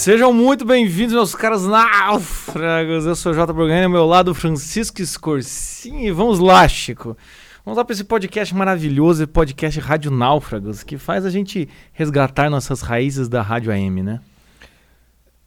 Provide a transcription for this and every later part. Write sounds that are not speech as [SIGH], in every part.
Sejam muito bem-vindos, meus caros náufragos. Eu sou o Jota Borgani, ao meu lado Francisco Scorsin. E vamos lá, Chico. Vamos lá para esse podcast maravilhoso, podcast Rádio Náufragos, que faz a gente resgatar nossas raízes da Rádio AM, né?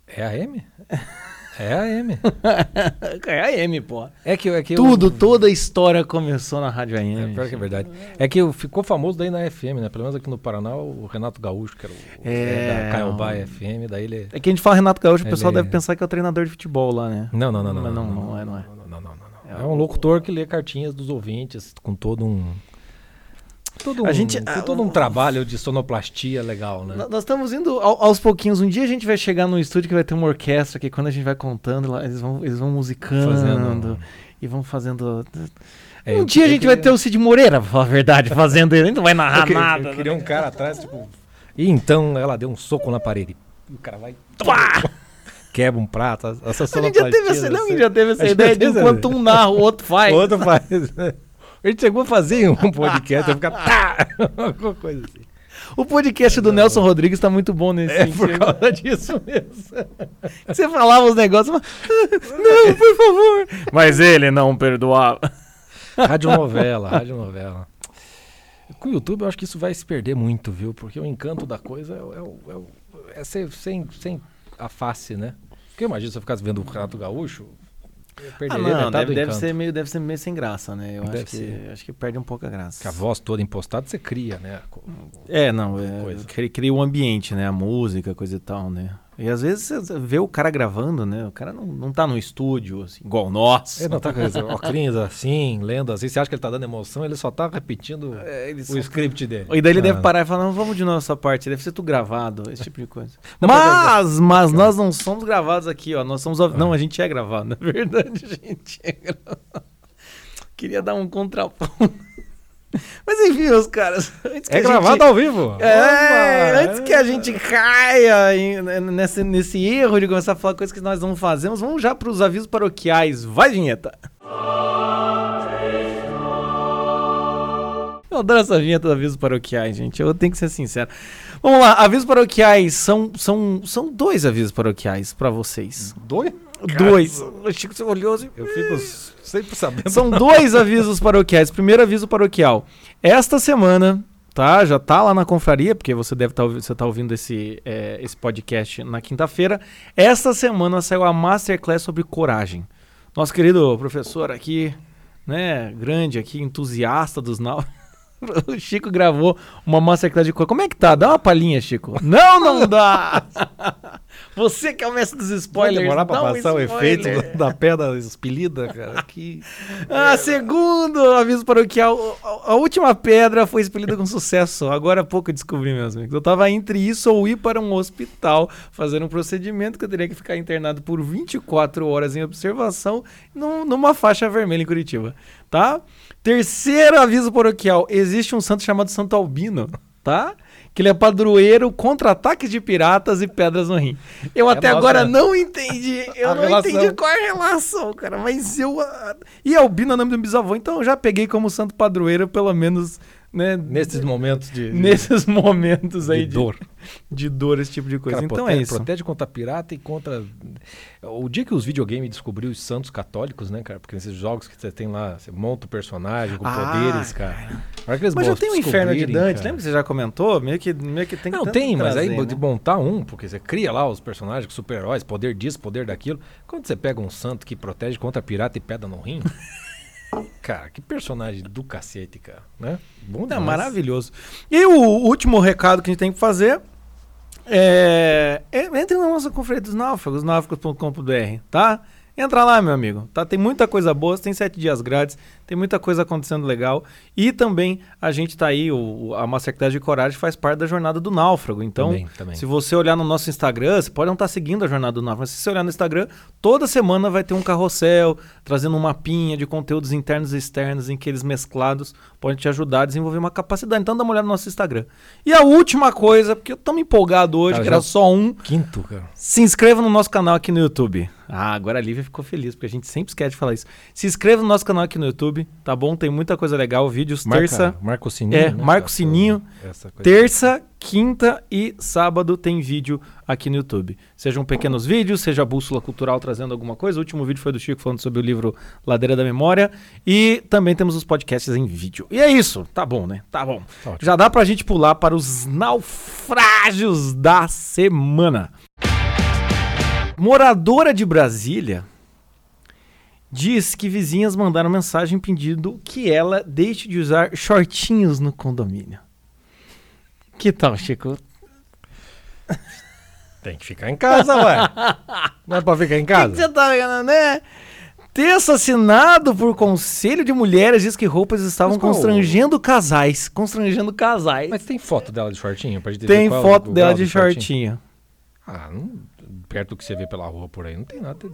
É a AM? [LAUGHS] É a AM. [LAUGHS] é a AM, pô. É que, é que Tudo, eu... toda a história começou na Rádio AM. É, pior que é verdade. É que ficou famoso daí na FM, né? Pelo menos aqui no Paraná, o Renato Gaúcho, que era o é, da Caiobá FM, daí ele... É que a gente fala Renato Gaúcho, o pessoal deve pensar que é o treinador de futebol lá, né? Não, não, não. Não, não, não, não, não é, não é. Não, não, não. É um locutor que lê cartinhas dos ouvintes com todo um todo um, a gente, tem todo um trabalho de sonoplastia legal, né? Nós estamos indo aos pouquinhos. Um dia a gente vai chegar num estúdio que vai ter uma orquestra que quando a gente vai contando, eles vão, eles vão musicando fazendo... e vão fazendo. É, um dia a gente queria... vai ter o Cid Moreira, pra falar a verdade, [LAUGHS] fazendo ele. não vai narrar eu nada. Eu queria né? um cara atrás, tipo. E então ela deu um soco na parede. E o cara vai. Quebra um prato. Essa a gente já teve essa, não, já teve essa ideia de enquanto um narra, o outro faz. O outro faz. A gente chegou a fazer um [LAUGHS] podcast, eu ficar tá, [LAUGHS] alguma coisa assim. O podcast do Nelson Rodrigues tá muito bom nesse É por causa disso mesmo. [LAUGHS] Você falava os negócios, mas... não, por favor. Mas ele não perdoava. Rádio novela, rádio novela. Com o YouTube eu acho que isso vai se perder muito, viu? Porque o encanto da coisa é, é, é, é ser, sem, sem a face, né? Porque imagina se eu ficasse vendo o Renato Gaúcho, ah, não, deve, deve, ser meio, deve ser meio sem graça, né? Eu acho que, acho que perde um pouco a graça. Que a voz toda impostada você cria, né? É, não, é, cria o ambiente, né? A música, coisa e tal, né? E às vezes você vê o cara gravando, né? O cara não, não tá no estúdio, assim, igual nós. Ele não tá com óculos assim, lendo assim. Você acha que ele tá dando emoção, ele só tá repetindo é, o só... script dele. E daí ele ah. deve parar e falar, não, vamos de novo essa parte, deve ser tudo gravado, esse tipo de coisa. [LAUGHS] Não, mas, mas nós não somos gravados aqui, ó. Nós somos. Ah. Não, a gente é gravado, [LAUGHS] na verdade, a [LAUGHS] gente é gravado. Queria dar um contraponto. [LAUGHS] Mas enfim, os caras. [LAUGHS] é gravado gente, ao vivo. É, antes que a gente caia em, nesse, nesse erro de começar a falar coisas que nós não fazemos, vamos já para os avisos paroquiais. Vai, vinheta! Eu adoro essa vinheta dos avisos paroquiais, gente. Eu tenho que ser sincero. Vamos lá, avisos paroquiais são, são, são dois avisos paroquiais para vocês. Dois? Dois. O Chico você olhou assim. Eu fico sempre sabendo. São dois avisos paroquiais. Primeiro aviso paroquial. Esta semana, tá? Já tá lá na confraria, porque você deve estar tá, você tá ouvindo esse, é, esse podcast na quinta-feira. Esta semana saiu a Masterclass sobre coragem. Nosso querido professor aqui, né, grande aqui, entusiasta dos náufragos. [LAUGHS] O Chico gravou uma masterclass de coragem. Como é que tá? Dá uma palhinha, Chico. Não, não dá! [LAUGHS] Você que é o mestre dos spoilers. Vai demorar pra passar um o efeito da pedra expelida, cara. Que... Ah, segundo aviso paroquial, a última pedra foi expelida com sucesso. Agora há pouco eu descobri, meus amigos. Eu tava entre isso ou ir para um hospital fazer um procedimento que eu teria que ficar internado por 24 horas em observação num, numa faixa vermelha em Curitiba, tá? Terceiro aviso paroquial, existe um santo chamado Santo Albino, tá? Que ele é padroeiro contra ataques de piratas e pedras no rim. Eu é até nossa, agora não entendi. Eu não relação. entendi qual é a relação, cara. Mas eu. E Albino é o nome do bisavô, então eu já peguei como santo padroeiro, pelo menos né? Nesses momentos de, nesses momentos aí de dor, de, de dor esse tipo de coisa. Cara, então protege, é isso. Protege contra pirata e contra o dia que os videogames descobriu os santos católicos, né, cara? Porque nesses jogos que você tem lá, você monta o personagem com ah, poderes, cara. Mas já tem o Inferno de Dante, cara. lembra que você já comentou? Meio que meio que tem que Não, tem, mas aí né? de montar um, porque você cria lá os personagens, super-heróis, poder disso, poder daquilo. Quando você pega um santo que protege contra pirata e pedra no rim, Cara, que personagem do cacete, cara. Né? Bom é maravilhoso. E o último recado que a gente tem que fazer é, é entre na nossa conferência dos náufragos, náufragos.com.br, tá? Entra lá, meu amigo. Tá? Tem muita coisa boa, tem sete dias grátis, tem muita coisa acontecendo legal. E também a gente tá aí, o, a Masterclass de Coragem faz parte da jornada do náufrago. Então, também, também. se você olhar no nosso Instagram, você pode não estar tá seguindo a jornada do náufrago, mas se você olhar no Instagram, toda semana vai ter um carrossel trazendo um mapinha de conteúdos internos e externos em que eles mesclados podem te ajudar a desenvolver uma capacidade. Então dá uma olhada no nosso Instagram. E a última coisa, porque eu tô me empolgado hoje, cara, que era só um. Quinto, cara. Se inscreva no nosso canal aqui no YouTube. Ah, agora a Lívia ficou feliz, porque a gente sempre esquece de falar isso. Se inscreva no nosso canal aqui no YouTube YouTube, tá bom? Tem muita coisa legal, vídeos Marca, terça, marca o sininho. É, né, marca o essa- sininho. essa coisa. terça, quinta e sábado tem vídeo aqui no YouTube. Sejam pequenos vídeos, seja Bússola Cultural trazendo alguma coisa. O último vídeo foi do Chico falando sobre o livro Ladeira da Memória. E também temos os podcasts em vídeo. E é isso, tá bom, né? Tá bom. Tá. Já dá pra gente pular para os naufrágios da semana. Moradora de Brasília diz que vizinhas mandaram mensagem pedindo que ela deixe de usar shortinhos no condomínio. Que tal, Chico? Tem que ficar em casa, ué. [LAUGHS] Não é pra ficar em O que casa? você tá vendo, né? Texto assinado por Conselho de Mulheres diz que roupas estavam constrangendo casais. Constrangendo casais. Mas tem foto dela de shortinho? Pra gente Tem qual é o- foto dela de do shortinho. Ah, não, perto do que você vê pela rua por aí, não tem nada A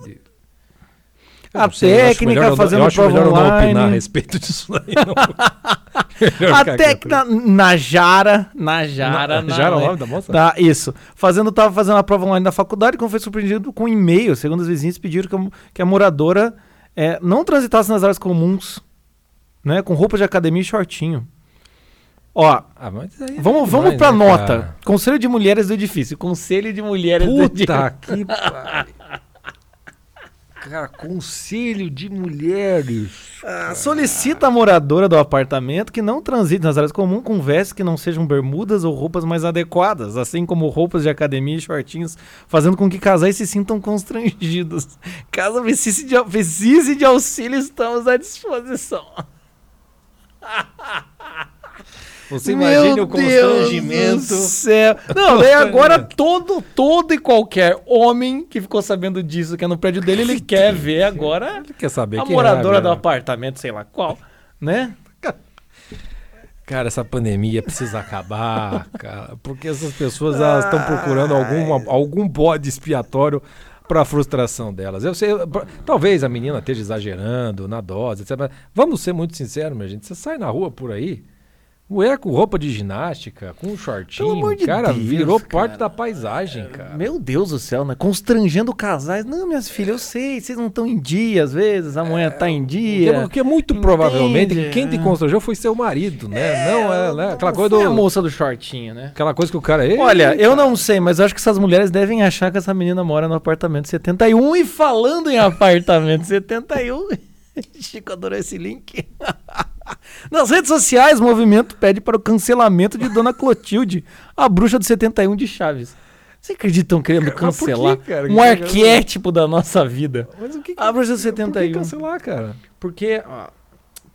eu acho técnica melhor fazendo eu acho prova melhor eu não opinar a online. respeito disso daí. [LAUGHS] A técnica Najara. Najara. Na- Jara é o né? nome da moça? Tá, isso. Fazendo, tava fazendo a prova online da faculdade, quando foi surpreendido com um e-mail. Segundo os vizinhos, pediram que a, que a moradora é, não transitasse nas áreas comuns, né? Com roupa de academia e shortinho. Ó, Ah, é vamos, demais, vamos pra né, nota. cara? Conselho de Mulheres do Edifício. Conselho de Mulheres do Edifício. Puta que [LAUGHS] pariu. Cara, conselho de mulheres. Ah, Solicita a moradora do apartamento que não transite nas áreas comuns com vestes que não sejam bermudas ou roupas mais adequadas, assim como roupas de academia e shortinhos, fazendo com que casais se sintam constrangidos. [LAUGHS] Caso precise de, precise de auxílio, estamos à disposição. [LAUGHS] Você imagina Meu o constrangimento. Deus do céu. Não, daí agora todo, todo e qualquer homem que ficou sabendo disso, que é no prédio dele, ele quer ver agora Ele quer saber a quem moradora é, do apartamento, sei lá qual, né? Cara, essa pandemia precisa acabar, [LAUGHS] cara, porque essas pessoas elas estão procurando alguma, algum bode expiatório para a frustração delas. Eu sei, talvez a menina esteja exagerando na dose, etc. Mas vamos ser muito sinceros, minha gente. Você sai na rua por aí, mulher com roupa de ginástica, com um shortinho, Pelo amor de cara, Deus, virou cara. parte da paisagem, cara. Meu Deus do céu, né? Constrangendo casais. Não, minhas filhas, eu sei, vocês não estão em dia às vezes, a mulher tá em dia. porque muito Entende? provavelmente quem te constrangeu foi seu marido, né? não é, né? Aquela coisa Foi a do, moça do shortinho, né? aquela coisa que o cara. "Ei, Olha, eu não sei, mas eu acho que essas mulheres devem achar que essa menina mora no apartamento 71. E falando em [LAUGHS] apartamento 71, [LAUGHS] Chico adorou esse link. Nas redes sociais, o movimento pede para o cancelamento de Dona Clotilde, a bruxa do 71 de Chaves. Vocês acreditam querendo quê, cancelar cara? um Que arquétipo da nossa vida? Mas o que, que A bruxa do Por que 71. cancelar, cara? Porque ó,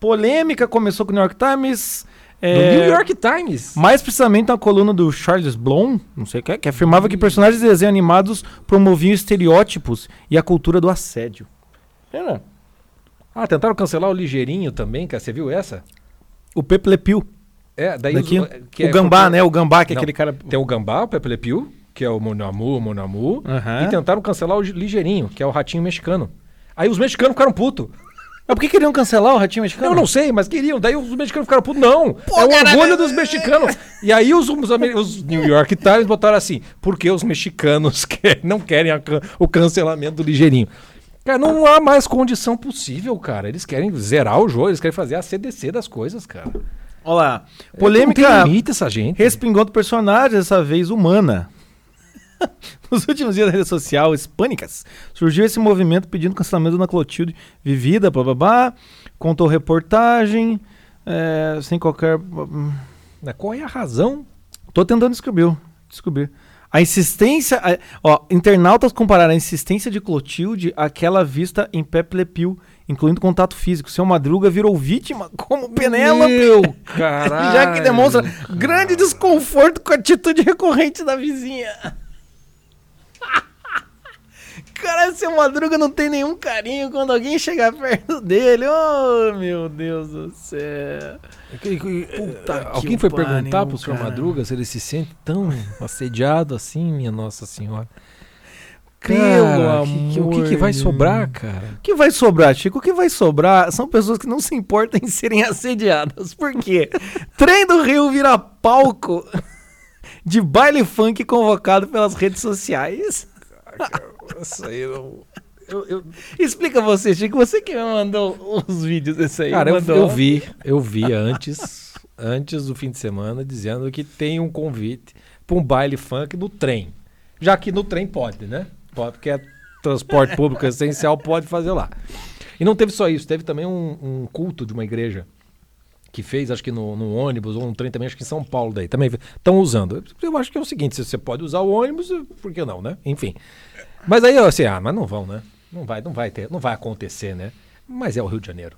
polêmica começou com o New York Times. É, New York Times. mais precisamente na coluna do Charles Blom, não sei o que, é, que afirmava que personagens de desenho animados promoviam estereótipos e a cultura do assédio. Era. Ah, tentaram cancelar o Ligeirinho também, cara. Você viu essa? O Pepe Le Pew, É, daí daqui, os- que o é Gambá, porque- né? O Gambá, que é Não, aquele cara... Tem o Gambá, o Pepe Le Pew, que é o Monamu, Monamu. Aham. E tentaram cancelar o Ligeirinho, que é o ratinho mexicano. Aí os mexicanos ficaram putos. Mas por que queriam cancelar o Ratinho Mexicano? Eu não sei, mas queriam. Daí os mexicanos ficaram putos. Não, é o orgulho dos mexicanos. E aí os, os, os New York Times botaram assim, porque os mexicanos [LAUGHS] quer- não querem a o cancelamento do Ligeirinho. Cara, não há mais condição possível, cara. Eles querem zerar o jogo, eles querem fazer a CDC das coisas, cara. Olha lá. Não tem Polêmica limite essa gente. respingou do personagem, dessa vez humana. [LAUGHS] Nos últimos dias da rede social hispânicas, surgiu esse movimento pedindo cancelamento da Clotilde vivida, blá blá blá. Contou reportagem, é, sem qualquer. Né, Qual é a razão? Tô tentando descobrir. descobrir. A insistência. a- ó, internautas compararam a insistência de Clotilde àquela vista em Pepe Le Pew, incluindo contato físico. Seu Madruga virou vítima como Penélope. Meu caralho. [LAUGHS] Já que demonstra grande desconforto com a atitude recorrente da vizinha. Caralho, seu Madruga não tem nenhum carinho quando alguém chegar perto dele. Oh, meu Deus do céu. Puta Alguém que foi pariu, perguntar pro cara. Madruga se ele se sente tão assediado assim, minha Nossa Senhora. Pelo Cara, que- o que, que vai sobrar, cara? O que vai sobrar, Chico? O que vai sobrar são pessoas que não se importam em serem assediadas. Por quê? [LAUGHS] Trem do Rio vira palco de baile funk convocado pelas redes sociais. Isso aí não. Eu, eu- Explica você, Chico. Você que me mandou os vídeos desse aí. cara, eu, eu vi, eu vi antes, antes do fim de semana, dizendo que tem um convite para um baile funk no trem. Já que no trem pode, né? Pode, porque é transporte público essencial, pode fazer lá. E não teve só isso, teve também um, um culto de uma igreja que fez, acho que no, no ônibus ou no trem também, acho que em São Paulo daí, também estão usando. Eu acho que é o seguinte, se você pode usar o ônibus, por que não, né? Enfim. Mas aí eu assim, ah, mas não vão, né? Não vai, não vai ter, não vai acontecer, né? Mas é o Rio de Janeiro.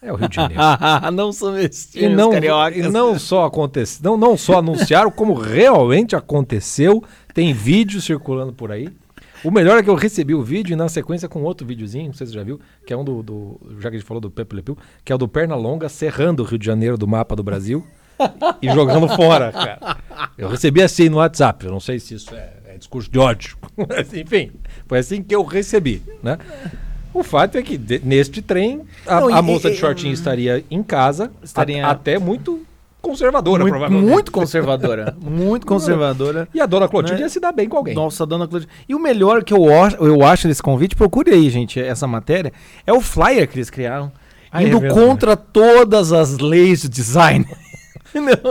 É o Rio de Janeiro. [LAUGHS] não são E não, cariocas. e não só aconteceu, não, não só anunciaram, [LAUGHS] como realmente aconteceu. Tem vídeo circulando por aí. O melhor é que eu recebi o vídeo e na sequência com outro videozinho, não sei se você já viu, que é um do, do- já que a gente falou do Pepe Le Pew, que é o do Pernalonga serrando o Rio de Janeiro do mapa do Brasil [LAUGHS] e jogando fora, cara. Eu recebi assim no WhatsApp, eu não sei se isso é discurso de ódio, [LAUGHS] mas enfim, foi assim que eu recebi, né? O fato é que de- neste trem a, Não, e- a moça e- de shortinho estaria em casa, Estaria- a- até muito conservadora, muito, provavelmente. muito conservadora. muito [LAUGHS] conservadora. E a dona Clotilde Né? ia se dar bem com alguém. Nossa, dona Cláudia. E o melhor que eu, acho- eu acho desse convite, procure aí, gente, essa matéria, é o flyer que eles criaram. Ah, é indo verdade. contra todas as leis de design.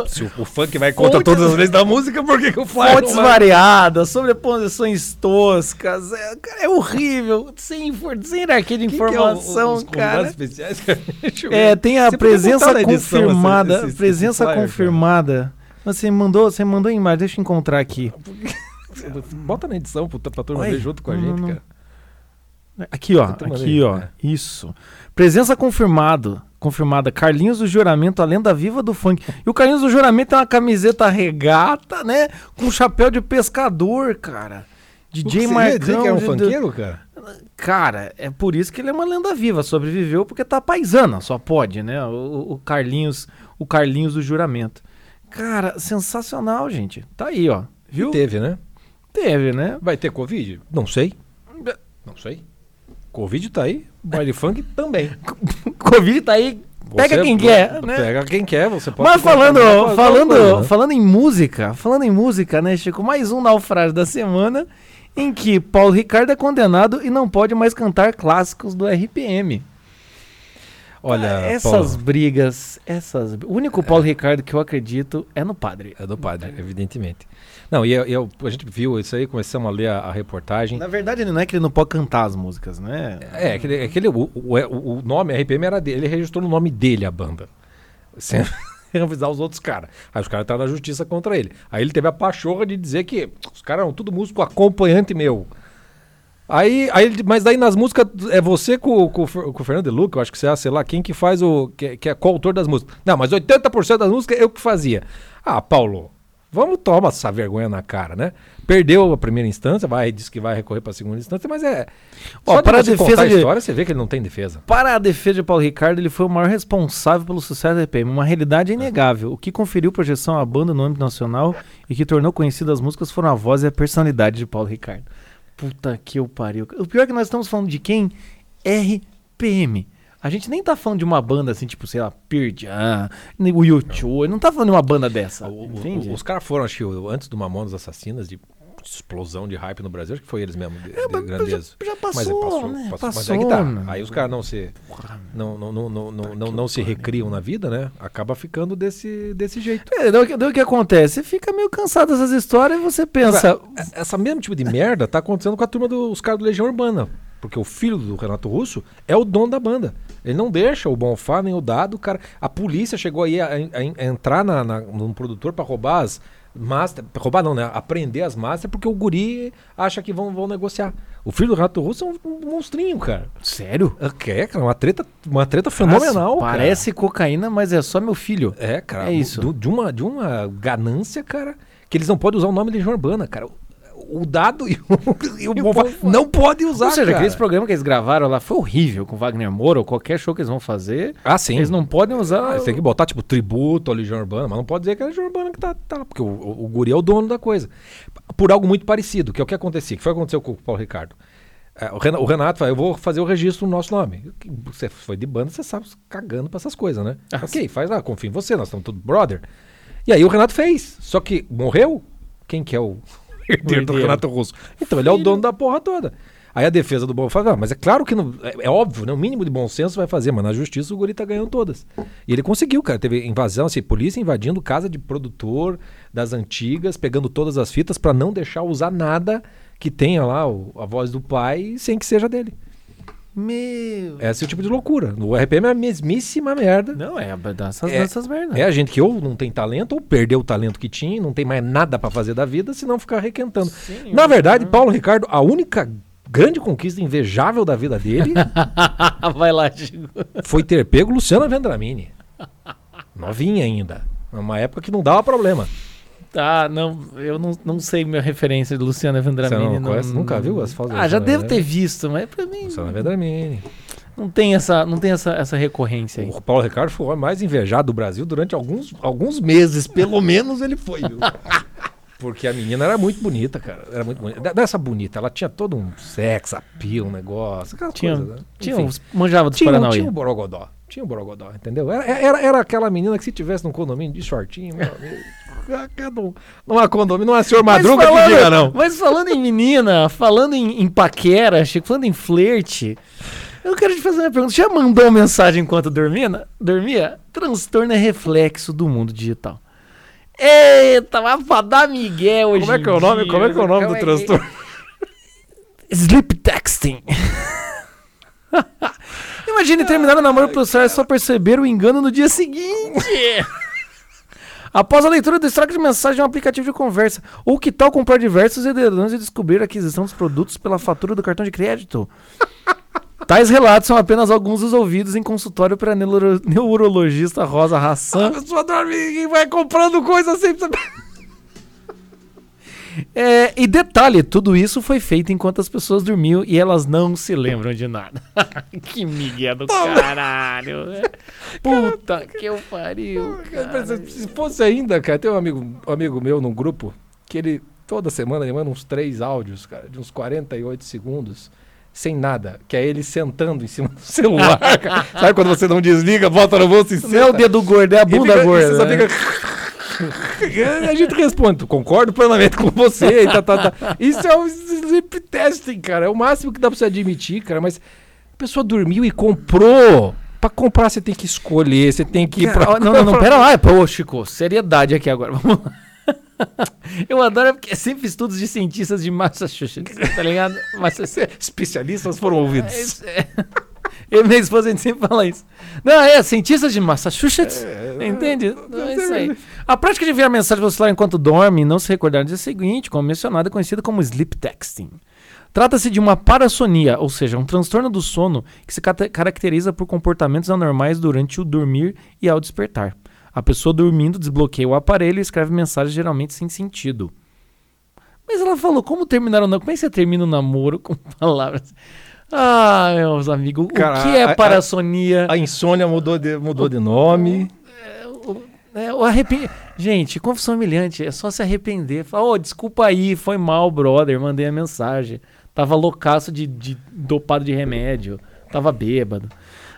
Se o, o funk vai contra Fontes- todas as leis da música, por que, que o flyer Fontes vai? variadas, sobreposições toscas. É, cara, é horrível. Sem, infor- sem hierarquia de Quem que é o- informação, os convidados cara. [LAUGHS] É, tem a Você presença essa- confirmada. esse- presença flyer, cara. confirmada. Você mandou, você mandou em imagem, deixa eu encontrar aqui. [LAUGHS] Bota na edição pra, pra turma Oi. ver junto com a Não, gente, não, cara. Aqui, ó. Aqui, ó. É. Isso. Presença confirmado. Confirmada. Carlinhos do Juramento, a lenda viva do funk. E o Carlinhos do Juramento tem uma camiseta regata, né? Com um chapéu de pescador, cara. DJ Você Marcão. dizer que é um de- funkeiro, cara? Cara, é por isso que ele é uma lenda viva. Sobreviveu porque tá paisana, só pode, né? O, o Carlinhos, o Carlinhos do Juramento. Cara, sensacional, gente. Tá aí, ó. Viu? E teve, né? Teve, né? Vai ter Covid? Não sei. Não sei. Covid tá aí, baile funk também. [LAUGHS] Covid tá aí. Pega Você- quem quer, né? Pega quem quer, você pode... Mas falando, falando, coisas, né? falando em música, falando em música, né, Chico? Mais um naufrágio da semana em que Paulo Ricardo é condenado e não pode mais cantar clássicos do RPM. Olha, essas Paulo, brigas, essas. O único Paulo Ricardo que eu acredito é no padre. é do padre, evidentemente. Não, e eu, eu- a gente viu isso aí, começamos a ler a, a reportagem. Na verdade, não é que ele não pode cantar as músicas, né? É, aquele, aquele, o, o, o- o nome RPM era dele, ele registrou no nome dele a banda. [LAUGHS] Sem [LAUGHS] avisar os outros caras. Aí os caras estavam na justiça contra ele. Aí ele teve a pachorra de dizer que os caras eram tudo músico acompanhante meu. Aí, aí, ele- mas daí nas músicas é você com, com, com o Fernando de Luca, eu acho que você é, sei lá, quem que faz o. que, que é coautor das músicas. Não, mas 80% das músicas eu que fazia. Ah, Paulo, vamos tomar essa vergonha na cara, né? Perdeu a primeira instância, vai, disse que vai recorrer para a segunda instância, mas é. Ó, Só de para a defesa contar a de- história, você vê que ele não tem defesa. Para a defesa de Paulo Ricardo, ele foi o maior responsável pelo sucesso da RPM. Uma realidade inegável. O que conferiu projeção à banda no âmbito nacional e que tornou conhecidas as músicas foram a voz e a personalidade de Paulo Ricardo. Puta que eu pariu. O pior é que nós estamos falando de quem? RPM. A gente nem tá falando de uma banda assim, tipo, sei lá, nem o YouTube. Não tá falando de uma banda dessa. O- o- os caras foram, acho que antes do Mamonas Assassinas, de explosão de hype no Brasil, acho que foi eles mesmo, de, de É, mas grandeza. já, já passou, Mas, é, passou, né? passou. Mas Passou, é que tá. né? Aí os caras não se não, não, não, não, não, não, não se recriam na vida, né? Acaba ficando desse, desse jeito. É, daí o que, daí o que acontece? Você fica meio cansado dessas histórias e você pensa. Agora, é- Essa mesmo tipo de merda tá acontecendo com a turma dos caras do Legião Urbana. Porque o filho do Renato Russo é o dono da banda. Ele não deixa o Bonfá nem o Dado, cara. A polícia chegou aí a, a- a entrar na, na, num produtor pra roubar as master. Roubar não, né? Aprender as master porque o guri acha que vão, vão negociar. O filho do Renato Russo é um, um monstrinho, cara. Sério? É, cara, uma treta, uma treta fenomenal. Nossa, cara. Parece cocaína, mas é só meu filho. É, cara. É isso. do- de, uma, de uma ganância, cara, que eles não podem usar o nome Legião Urbana, cara. O, dado e o, e o E o Bonfá. não podem usar, Ou seja, cara. aqueles programas que eles gravaram lá foi horrível com Wagner Moura ou qualquer show que eles vão fazer. Ah, sim. Eles não podem usar. Ah, eles têm que botar, tipo, tributo à Legião Urbana, mas não pode dizer que é a Legião Urbana que tá, tá lá, porque o, o, o guri é o dono da coisa. Por algo muito parecido, que é o que acontecia, que foi o que aconteceu com o Paulo Ricardo. É, o, Renato, o Renato fala, eu vou fazer o registro no nosso nome. Você foi de banda, você sabe cagando pra essas coisas, né? Ah, ok, faz lá, confio em você, nós estamos todos brother. E aí o Renato fez, só que morreu, quem que é o [LAUGHS] herdeiro do. Renato Russo? Então ele é o dono da porra toda. Aí a defesa do bom fala, "Ah, mas é claro que não, é, é óbvio, né? O mínimo de bom senso vai fazer, mas na justiça o guri tá ganhando todas. E ele conseguiu, cara. Teve invasão, assim, polícia invadindo casa de produtor das antigas, pegando todas as fitas pra não deixar usar nada que tenha lá o- a voz do pai sem que seja dele. Meu. Esse é o tipo de loucura. O RPM é a mesmíssima merda. Não, é dessas, É- dessas merdas. É a gente que ou não tem talento, ou perdeu o talento que tinha, e não tem mais nada pra fazer da vida, senão ficar requentando. Sim, Na verdade, Paulo Ricardo, a única grande conquista invejável da vida dele [LAUGHS] Vai lá, Chico. foi ter pego Luciana Vendramini. Novinha ainda. Numa época que não dava problema. Tá, não, eu não, não sei minha referência de Luciana Vendramini. Você não conhece? Nunca viu as fotos Ah, já devo ter visto, mas pra mim Luciana Vendramini. não tem essa, não tem essa, essa recorrência aí. O Paulo Ricardo foi o homem mais invejado do Brasil durante alguns, alguns meses, pelo [LAUGHS] menos ele foi, viu? Porque a menina era muito bonita, cara. Era muito bonita. Dessa bonita, ela tinha todo um sex appeal, um negócio, aquelas Tinha, coisas, né? tinha Enfim. uns, manjava dos Tinha, Paranauê. tinha um borogodó. Tinha um borogodó, entendeu? Era, era, era aquela menina que se tivesse num condomínio de shortinho, meu amigo. [LAUGHS] num- Numa condomínio, não é senhor Madruga que diga, não. Mas falando em menina, falando em, em paquera, Chico, falando em flerte, eu quero te fazer uma pergunta. Já mandou mensagem enquanto dormia? dormia? Transtorno é reflexo do mundo digital. Eita, vai pra dar migué hoje Como é que é o nome, dia. como é que é o nome do que- transtorno? [LAUGHS] Sleep texting. [LAUGHS] Imagine terminar o namoro pro e só perceber o engano no dia seguinte. Após a leitura do extrato de mensagem de um aplicativo de conversa. Ou que tal comprar diversos edredons e descobrir a aquisição dos produtos pela fatura do cartão de crédito? [LAUGHS] Tais relatos são apenas alguns dos ouvidos em consultório para a neuro- neurologista Rosa A Hassan. pessoa dorme e vai comprando coisa sem saber. É, e detalhe, tudo isso foi feito enquanto as pessoas dormiam e elas não se lembram de nada. [LAUGHS] que migué do caralho. né? Puta que eu pariu. cara. Se fosse ainda, cara, tem um amigo, um amigo meu num grupo que ele, toda semana, ele manda uns três áudios, cara, de uns 48 segundos, sem nada, que é ele sentando em cima do celular, cara. [LAUGHS] Sabe quando você não desliga, volta no bolso e Não é o senta? dedo gordo, é a bunda fica- gorda. Você só né? fica... [LAUGHS] a gente responde, concordo plenamente com você. tá, tá, tá. Isso é o sleep testing, cara. É o máximo que dá pra você admitir, cara. Mas a pessoa dormiu e comprou. Pra comprar, você tem que escolher, você tem que ir pra. não, não, não, pera lá. Pô, Chico, seriedade aqui agora. [LAUGHS] Vamos lá. Eu adoro porque é sempre estudos de cientistas de Massachusetts, tá ligado? [LAUGHS] Massachusetts. Especialistas foram ouvidos. É é. [LAUGHS] Eu e minha esposa, a gente sempre fala isso. Não, é, cientistas de Massachusetts. Entende? Não, é isso aí. A prática de enviar mensagem pelo celular enquanto dorme e não se recordar no dia seguinte, como mencionado, é conhecida como sleep texting. Trata-se de uma parassonia, ou seja, um transtorno do sono que se caracteriza por comportamentos anormais durante o dormir e ao despertar. A pessoa dormindo desbloqueia o aparelho e escreve mensagens geralmente sem sentido. Mas ela falou, como terminar o namoro? Como é que você termina o namoro com [LAUGHS] palavras? Ah, meus amigos, Cara, o que é a- a- parassonia? A insônia mudou de, mudou de nome. É, o arrepen... Gente, confissão humilhante, é só se arrepender. Falar, ô, desculpa aí, foi mal, brother, mandei a mensagem. Tava loucaço de, de dopado de remédio, tava bêbado.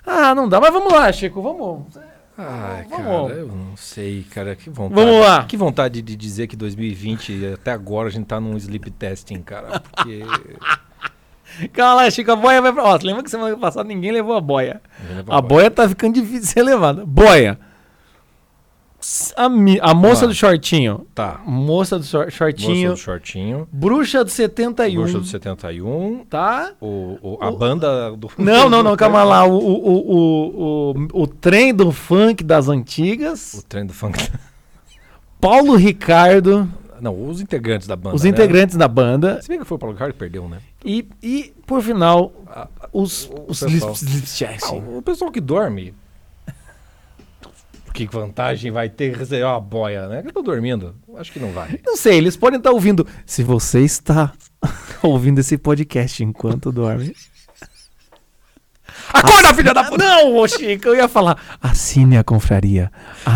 Ah, não dá, mas vamos lá, Chico, vamos. Ai, Vamos. cara, eu não sei, cara. Que vontade. Vamos lá. Que vontade de dizer que 2020, até agora, a gente tá num sleep testing, cara. Porque. Calma lá, Chico, a boia vai pra. Ó, lembra que semana passada ninguém levou a boia. A boia tá ficando difícil de ser levada. Boia. A, mi- a moça Lá. do shortinho. Tá. Moça do shor- Moça shortinho. do shortinho. Bruxa do 71. Bruxa do 71. Tá? O, o- a O- banda do. [LAUGHS] Não, não, não, calma lá. [LAUGHS] O, o, o, o, o trem do funk das antigas. O trem do funk. Paulo Ricardo, Não, os integrantes da banda. os né? integrantes da banda. Se bem que foi o Paulo Ricardo que perdeu, né? E, e por final, A- os, o os pessoal. Ah, o pessoal que dorme. Que vantagem vai ter receber uma boia, né? Eu tô dormindo. Acho que não vai. Não sei, eles podem estar ouvindo. Se você está [LAUGHS] ouvindo esse podcast enquanto dorme. Acorda, filha da puta! Não, ô Chico, eu ia falar. Assine a confraria.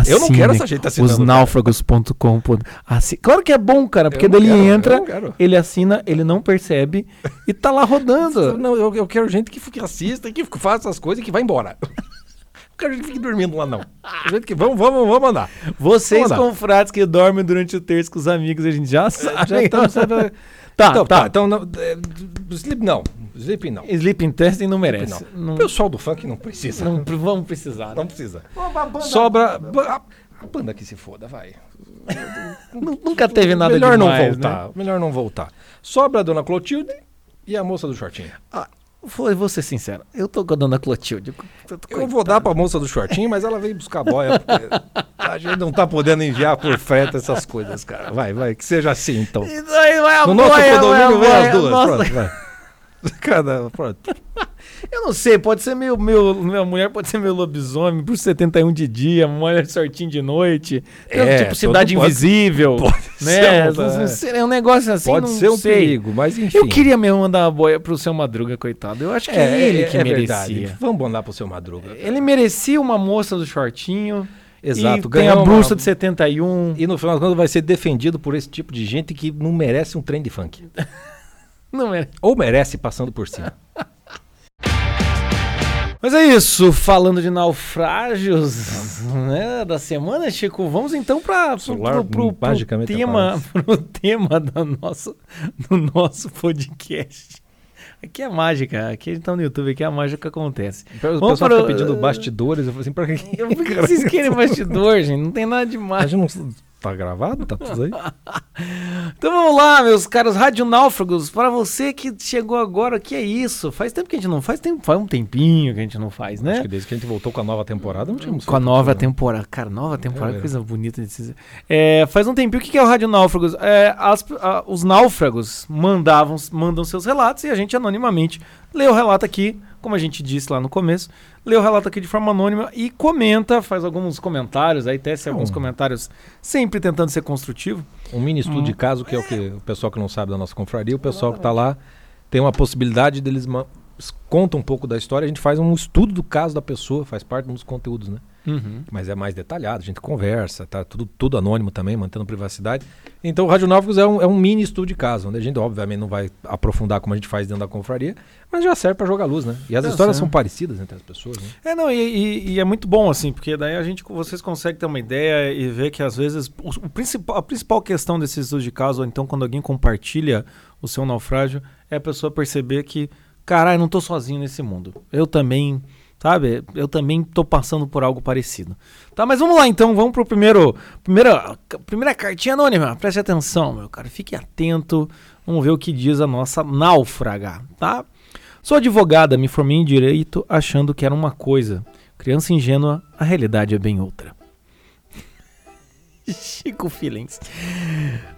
Eu não Assine quero essa gente assinando, Os cara. náufragos.com. Assi- Claro que é bom, cara, porque Eu eu entra, ele assina, ele não percebe e tá lá rodando. [LAUGHS] Não, eu, eu quero gente que, que assista, que faça as coisas e que vai embora. [LAUGHS] Não quero gente que fique dormindo lá, não. Gente que vamos, vamos, vamos andar. Vocês, Vamos confrades que dormem durante o terço com os amigos, a gente já sabe. Já estamos. sabe, [LAUGHS] Tá, então, tá. Então, não, é, sleep não. Sleeping não. Sleeping Testing não merece. Não. Não, O pessoal do funk não precisa. não vamos precisar. Não precisa. Não. Sobra. A, a banda que se foda, vai. [LAUGHS] Nunca teve nada Melhor demais, não né? voltar. Melhor não voltar. Sobra a dona Clotilde e a moça do shortinho. Ah, vou, vou ser sincero. Eu tô com a dona Clotilde. Eu vou dar pra moça do shortinho, mas ela veio buscar boia. A gente não tá podendo enviar por frete essas coisas, cara. Vai, vai, que seja assim então. Aí No nosso boia, condomínio vem as duas. Nossa, Pronto, vai. [LAUGHS] Cada. Eu não sei, pode ser meu, meu, minha mulher pode ser meu lobisomem por 71 de dia, mulher sortinho de noite. Tem, É, tipo cidade tudo pode- invisível. [LAUGHS] pode né? ser sei, é um negócio assim, Pode não ser um sei. perigo, mas enfim. Eu queria mesmo mandar uma boia pro seu Madruga, coitado. Eu acho que é, ele que verdade. merecia. Vamos mandar pro seu Madruga. Ele merecia uma moça do shortinho. Exato, tem a bruxa uma- de 71. E no final das contas vai ser defendido por esse tipo de gente que não merece um trem de funk. [LAUGHS] Não merece. Ou merece passando por cima. [LAUGHS] Mas é isso, falando de naufrágios né, da semana, Chico, vamos então para o tema, [LAUGHS] pro tema do nosso, do nosso podcast. Aqui é mágica, aqui a gente tá no YouTube, aqui a mágica acontece. O Vamos pessoal para fica pedindo bastidores. Eu falei assim, pra que? Por que vocês querem bastidor, gente? Não tem nada de não tá gravado? Tá tudo aí? [LAUGHS] Então vamos lá, meus caros radionáufragos, para você que chegou agora, que é isso? Faz tempo que a gente não faz, tempo, faz um tempinho que a gente não faz, né? Acho que desde que a gente voltou com a nova temporada, não tínhamos Com a nova temporada. Cara, nova temporada, É coisa bonita de se dizer. É, faz um tempinho, o que que é o Rádio Náufragos? É, as- a- os náufragos mandavam, mandam seus relatos e a gente anonimamente lê o relato aqui, como a gente disse lá no começo, lê o relato aqui de forma anônima e comenta, faz alguns comentários, aí tece alguns Hum. comentários, sempre tentando ser construtivo. Um mini estudo Hum. de caso, que é o que o pessoal que não sabe da nossa confraria, o pessoal que tá lá tem uma possibilidade deles conta um pouco da história, a gente faz um estudo do caso da pessoa, faz parte dos conteúdos, né? Mas é mais detalhado, a gente conversa, tá tudo, tudo anônimo também, mantendo privacidade. Então o Radionáufragos é um, é um mini estudo de caso, onde a gente obviamente não vai aprofundar como a gente faz dentro da confraria, mas já serve para jogar luz, né? E as Tá histórias certo. são parecidas entre as pessoas, né? É, não, e, e- e é muito bom, assim, porque daí a gente, vocês conseguem ter uma ideia e ver que às vezes o, o principal, a principal questão desses estudos de caso, ou então quando alguém compartilha o seu naufrágio, é a pessoa perceber que, caralho, não tô sozinho nesse mundo. Eu também, sabe? Eu também tô passando por algo parecido. Tá, mas vamos lá então, vamos pro primeiro, primeira, primeira cartinha anônima. Preste atenção, meu cara, fique atento. Vamos ver o que diz a nossa náufraga, tá? Sou advogada, me formei em direito achando que era uma coisa. Criança ingênua, a realidade é bem outra. Chico Feelings.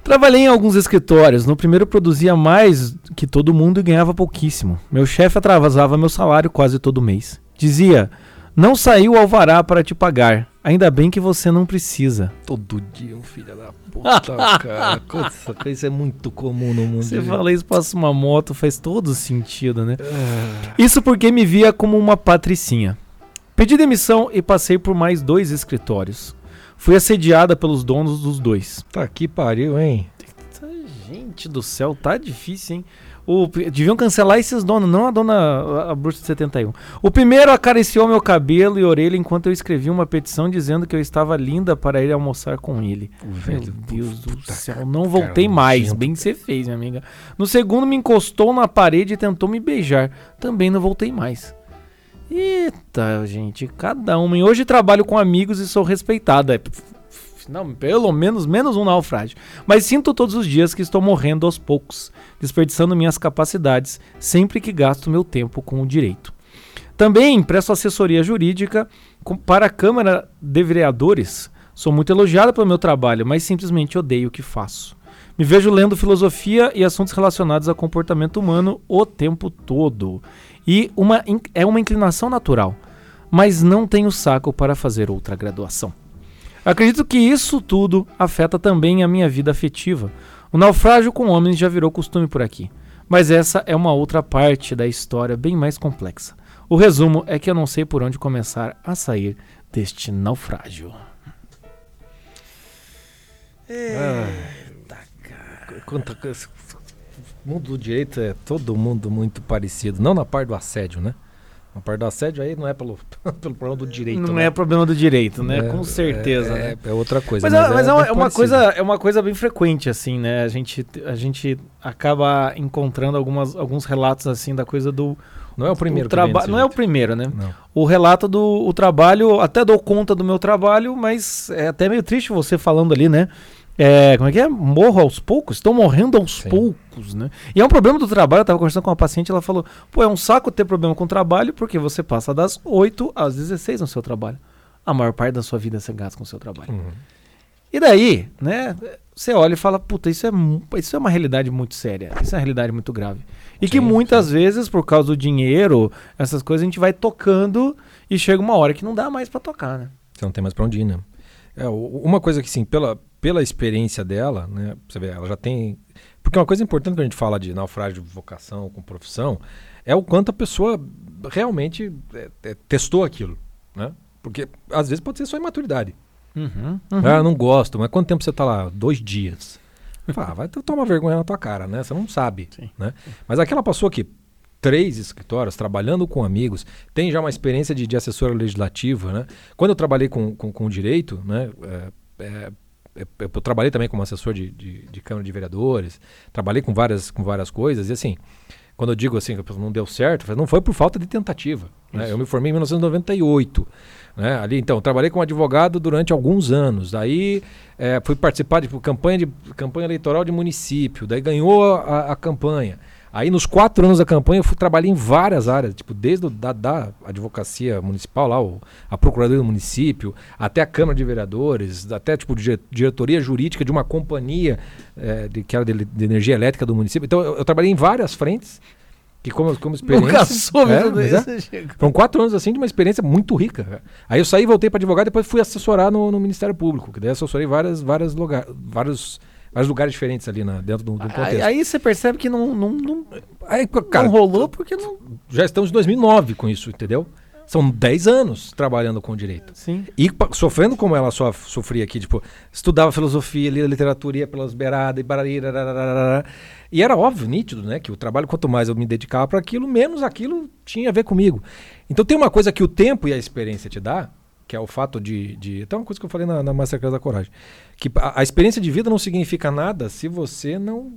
Trabalhei em alguns escritórios. No primeiro produzia mais que todo mundo e ganhava pouquíssimo. Meu chefe atrasava meu salário quase todo mês. Dizia: Não saiu o alvará para te pagar. Ainda bem que você não precisa. Todo dia um filho da puta, cara. [LAUGHS] Coisa, isso é muito comum no mundo. Você gente. fala isso, passa uma moto, faz todo sentido, né? Isso porque me via como uma patricinha. Pedi demissão e passei por mais dois escritórios. Fui assediada pelos donos dos dois. Tá que pariu, hein? Gente do céu, tá difícil, hein? O, deviam cancelar esses donos, não a dona a, bruxa de 71. O primeiro acariciou meu cabelo e orelha enquanto eu escrevi uma petição dizendo que eu estava linda para ir almoçar com ele. O Meu velho. Deus do céu, não cara voltei mais. Bem que você fez, minha amiga. No segundo, me encostou na parede e tentou me beijar. Também não voltei mais. Eita, gente, cada uma. Hoje trabalho com amigos e sou respeitada. É, Não, pelo menos menos um naufrágio. Mas sinto todos os dias que estou morrendo aos poucos, desperdiçando minhas capacidades sempre que gasto meu tempo com o direito. Também presto assessoria jurídica para a Câmara de Vereadores. Sou muito elogiada pelo meu trabalho, mas simplesmente odeio o que faço. Me vejo lendo filosofia e assuntos relacionados a comportamento humano o tempo todo. E uma, é uma inclinação natural, mas não tenho saco para fazer outra graduação. Acredito que isso tudo afeta também a minha vida afetiva. O naufrágio com homens já virou costume por aqui. Mas essa é uma outra parte da história bem mais complexa. O resumo é que eu não sei por onde começar a sair deste naufrágio. Quanto, o mundo do direito é todo mundo muito parecido. Não na parte do assédio, né? A parte do assédio aí não é pelo, [LAUGHS] pelo problema do direito. Não né? é problema do direito, né? É, Com certeza, é, né? É, outra coisa. Mas, é, mas é, uma, bem é uma parecido. coisa, é uma coisa bem frequente, assim, né? A gente, a gente acaba encontrando algumas, alguns relatos, assim, da coisa do... Não é o primeiro do que vem traba- desse Não é o primeiro, né? Não. O relato do o trabalho, até dou conta do meu trabalho, mas é até meio triste você falando ali, né? É, como é que é? Morro aos poucos? Estão morrendo aos Sim. poucos, né? E é um problema do trabalho. Eu tava conversando com uma paciente, ela falou: pô, é um saco ter problema com o trabalho, porque você passa das 8 às 16 no seu trabalho. A maior parte da sua vida você gasta com o seu trabalho. Uhum. E daí, né? Você olha e fala, puta, isso é, isso é uma realidade muito séria, isso é uma realidade muito grave. E que Sim, muitas vezes, por causa do dinheiro, essas coisas, a gente vai tocando e chega uma hora que não dá mais pra tocar, né? Você não tem mais pra onde ir, né? É, uma coisa que, sim, pela, pela experiência dela, né? Você vê, ela já tem. Porque uma coisa importante quando a gente fala de naufrágio de vocação com profissão é o quanto a pessoa realmente é, é, testou aquilo, né? Porque às vezes pode ser só imaturidade. Uhum, Ah, eu não gosto, mas quanto tempo você tá lá? Dois dias. Fala, ah, vai to- tomar vergonha na tua cara, né? Você não sabe. Sim. Né? Mas aquela passou aqui, três escritórios, trabalhando com amigos, tem já uma experiência de, de assessora legislativa, né? Quando eu trabalhei com, com, com direito, né? é, é, eu, eu trabalhei também como assessor de, de, de Câmara de Vereadores, trabalhei com várias, com várias coisas, e assim, quando eu digo assim, que não deu certo, não foi por falta de tentativa. né? Eu me formei em 1998. Né? Ali, então, trabalhei como advogado durante alguns anos. Daí eh, fui participar de campanha, de campanha eleitoral de município. Daí ganhou a, a campanha. Aí, nos quatro anos da campanha, eu fui trabalhar em várias áreas, tipo, desde o, da, da advocacia municipal, lá, o, a Procuradoria do Município, até a Câmara de Vereadores, até tipo dire- diretoria jurídica de uma companhia eh, de, que era de, de energia elétrica do município. Então, eu, eu trabalhei em várias frentes, que como, como experiência. Nunca soube É, tudo mas isso. é. Foram quatro anos assim de uma experiência muito rica. cara. Aí eu saí, voltei para advogado, depois fui assessorar no, no Ministério Público, que daí assessorei várias, várias lugar, vários, vários lugares diferentes ali na, dentro do, do contexto. aí você percebe que não, não, não, Aí, cara, não rolou porque não. já estamos em 2009 com isso, entendeu? São 10 anos trabalhando com direito. Sim. E sofrendo como ela só sofria aqui, tipo, estudava filosofia, lia literatura, ia pelas beiradas e barari, rarararara. E era óbvio, nítido, né? Que o trabalho, quanto mais eu me dedicava para aquilo, menos aquilo tinha a ver comigo. Então tem uma coisa que o tempo e a experiência te dá, que é o fato de. de até uma coisa que eu falei na, na Masterclass da Coragem. Que a, a experiência de vida não significa nada se você não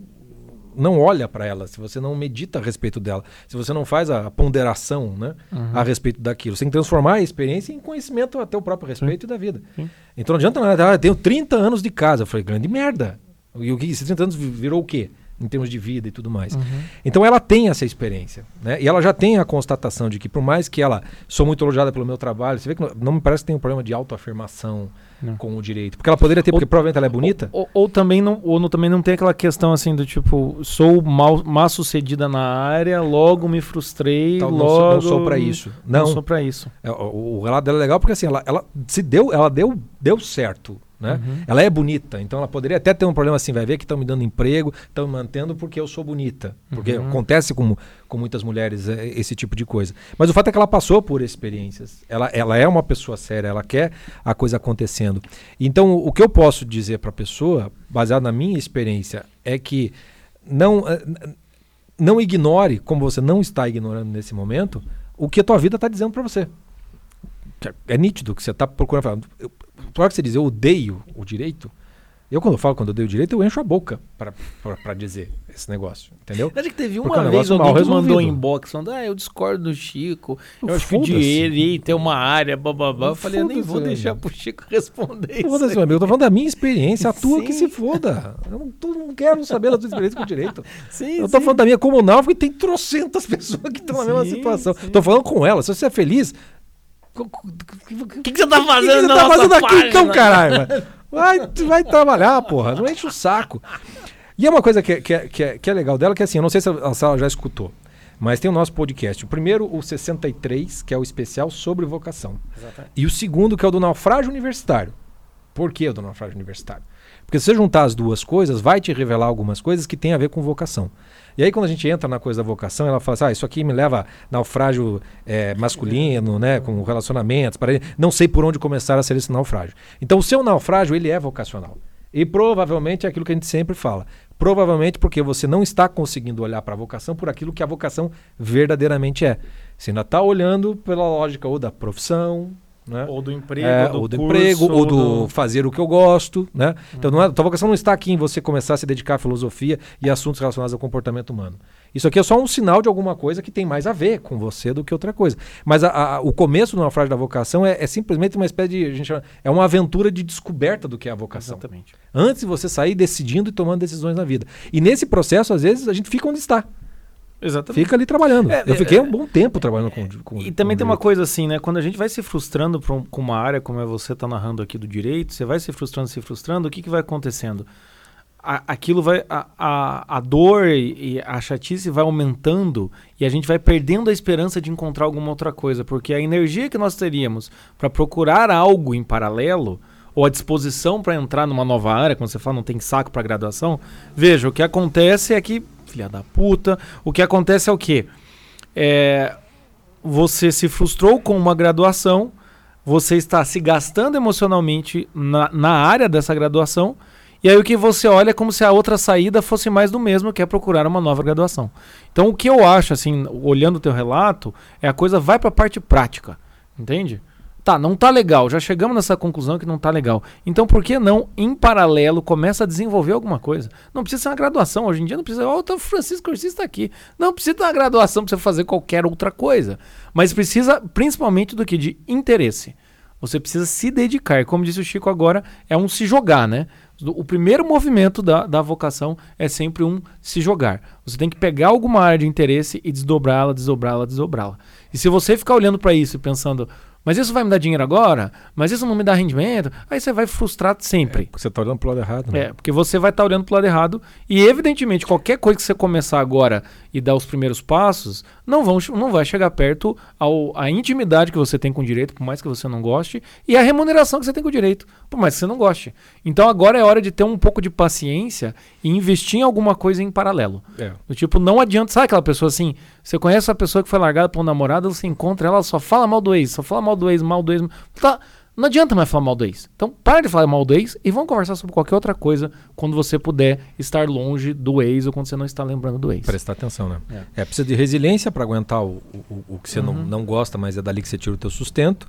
não olha para ela, se você não medita a respeito dela, se você não faz a ponderação né, a respeito daquilo. Você tem que transformar a experiência em conhecimento a teu próprio respeito e da vida. Sim. Então não adianta nada, ah, eu tenho 30 anos de casa. Eu falei, grande merda. E o que? Esses 30 anos vi- virou o quê? Em termos de vida e tudo mais. Então ela tem essa experiência. Né? E ela já tem a constatação de que, por mais que ela sou muito elogiada pelo meu trabalho, você vê que não, não me parece que tem um problema de autoafirmação Não. com o direito. Porque ela poderia ter, porque provavelmente ela é bonita. Ou, ou também não, ou não, também não tem aquela questão assim do tipo, sou mal, mal sucedida na área, logo me frustrei, Tal, não logo sou- não sou pra isso. Não, Não. sou pra isso. É, O, o relato dela é legal porque assim, ela, ela se deu, ela deu, deu certo. Né? Uhum. Ela é bonita, então ela poderia até ter um problema assim, vai ver que estão me dando emprego, estão me mantendo porque eu sou bonita. Porque Uhum. acontece com, com muitas mulheres é, esse tipo de coisa. Mas o fato é que ela passou por experiências. Ela, ela é uma pessoa séria, ela quer a coisa acontecendo. Então, o que eu posso dizer para a pessoa, baseado na minha experiência, é que não, eh, não ignore, como você não está ignorando nesse momento, o que a tua vida está dizendo para você. É nítido que você está procurando falar. Eu, hora que você diz eu odeio o direito, eu quando eu falo quando eu odeio o direito, eu encho a boca para dizer esse negócio, entendeu? Acho que teve Porque é uma um vez negócio alguém mal que mandou um inbox falando, ah, eu discordo do Chico, eu acho que o ia ter uma área, bababá. Eu falei, eu nem vou deixar pro Chico responder isso. Foda-se, meu amigo. Eu tô falando da minha experiência, a tua que Sim. se foda. Eu não, tô- não quero saber da tua experiência com direito. [LAUGHS] Sim, Eu tô sim. falando da minha como náufrago e tem trocentas [LAUGHS] pessoas que estão na mesma situação. sim. Tô falando com ela. Se você é feliz. O que, que você tá que, que fazendo você tá fazendo aqui página? então, caralho? [LAUGHS] Vai, vai trabalhar, porra. Não enche o saco. E é uma coisa que, é- que, que, é, que é legal dela, que é assim, eu não sei se a Sala já escutou, mas tem o nosso podcast. O primeiro, o 63, que é o especial sobre vocação. Exatamente. E o segundo, que é o do naufrágio universitário. Por que o do naufrágio universitário? Porque se você juntar as duas coisas, vai te revelar algumas coisas que têm a ver com vocação. E aí, quando a gente entra na coisa da vocação, ela fala assim: ah, isso aqui me leva a naufrágio é, masculino, né, com relacionamentos. Para... Não sei por onde começar a ser esse naufrágio. Então, o seu naufrágio, ele é vocacional. E provavelmente é aquilo que a gente sempre fala. Provavelmente porque você não está conseguindo olhar para a vocação por aquilo que a vocação verdadeiramente é. Você ainda está olhando pela lógica ou da profissão, né? Ou do emprego, É, ou do, ou do curso, emprego, ou do, do- fazer o que eu gosto, né? Então, não é, tua vocação não está aqui em você começar a se dedicar à filosofia e assuntos relacionados ao comportamento humano. Isso aqui é só um sinal de alguma coisa que tem mais a ver com você do que outra coisa. Mas a- a- o começo do naufrágio da vocação é, é simplesmente uma espécie de. A gente chama- é uma aventura de descoberta do que é a vocação. Exatamente. Antes de você sair decidindo e tomando decisões na vida. E nesse processo, às vezes, a gente fica onde está. Exatamente. Fica ali trabalhando. É, Eu fiquei é, um bom tempo trabalhando com. com E também com tem uma coisa assim, né? Quando a gente vai se frustrando um- com uma área, como é você tá narrando aqui do direito, você vai se frustrando, se frustrando, o que, que vai acontecendo? A- aquilo vai. A, a, a dor e, e a chatice vai aumentando e a gente vai perdendo a esperança de encontrar alguma outra coisa, porque a energia que nós teríamos para procurar algo em paralelo, ou a disposição para entrar numa nova área, quando você fala não tem saco para graduação, veja, o que acontece é que, filha da puta, o que acontece é o quê? É, você se frustrou com uma graduação, você está se gastando emocionalmente na, na área dessa graduação, e aí o que você olha é como se a outra saída fosse mais do mesmo, que é procurar uma nova graduação. Então o que eu acho, assim, olhando o teu relato, é a coisa vai para a parte prática, entende? Tá, não tá legal, já chegamos nessa conclusão que não tá legal. Então por que não, em paralelo, começa a desenvolver alguma coisa? Não precisa ser uma graduação, hoje em dia não precisa, ó, o Francisco Ortiz está aqui. Não precisa ter uma graduação para você fazer qualquer outra coisa. Mas precisa principalmente do que? De interesse. Você precisa se dedicar. E Como disse o Chico agora, é um se jogar, né? O primeiro movimento da, da vocação é sempre um se jogar. Você tem que pegar alguma área de interesse e desdobrá-la, desdobrá-la, desdobrá-la. E se você ficar olhando para isso e pensando, mas isso vai me dar dinheiro agora? Mas isso não me dá rendimento? Aí você vai frustrar sempre. Porque você está olhando pro lado errado, né? É, porque você vai estar olhando pro lado errado e, evidentemente, qualquer coisa que você começar agora e dar os primeiros passos, não, vão, não vai chegar perto ao, à intimidade que você tem com o direito, por mais que você não goste, e a remuneração que você tem com o direito, por mais que você não goste. Então agora é hora de ter um pouco de paciência e investir em alguma coisa em paralelo. É. Do tipo, não adianta. Sabe aquela pessoa assim? Você conhece a pessoa que foi largada por um namorado, você encontra ela, ela só fala mal do ex, só fala mal do ex, mal do ex. Tá, não adianta mais falar mal do ex. Então, para de falar mal do ex e vamos conversar sobre qualquer outra coisa quando você puder estar longe do ex ou quando você não está lembrando do ex. Prestar atenção, né? É, precisa de resiliência para aguentar o, o, o que você não, não gosta, mas é dali que você tira o teu sustento.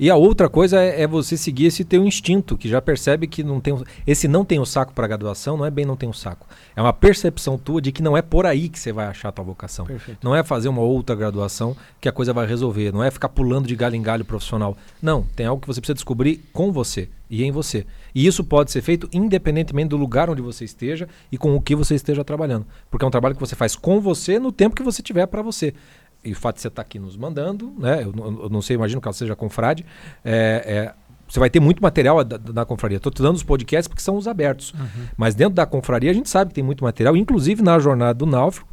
E a outra coisa é, é você seguir esse teu instinto, que já percebe que não tem. Esse não tem o saco para graduação, não é bem não tem o saco. É uma percepção tua de que não é por aí que você vai achar a tua vocação. Perfeito. Não é fazer uma outra graduação que a coisa vai resolver. Não é ficar pulando de galho em galho profissional. Não, tem algo que você precisa descobrir com você e em você. E isso pode ser feito independentemente do lugar onde você esteja e com o que você esteja trabalhando. Porque é um trabalho que você faz com você no tempo que você tiver para você. E o fato de você estar aqui nos mandando, né? Eu, não- eu não sei, imagino que ela seja confrade. é, é, você vai ter muito material da, da confraria. Estou te dando os podcasts porque são os abertos. Mas dentro da confraria a gente sabe que tem muito material, inclusive na jornada do náufrago.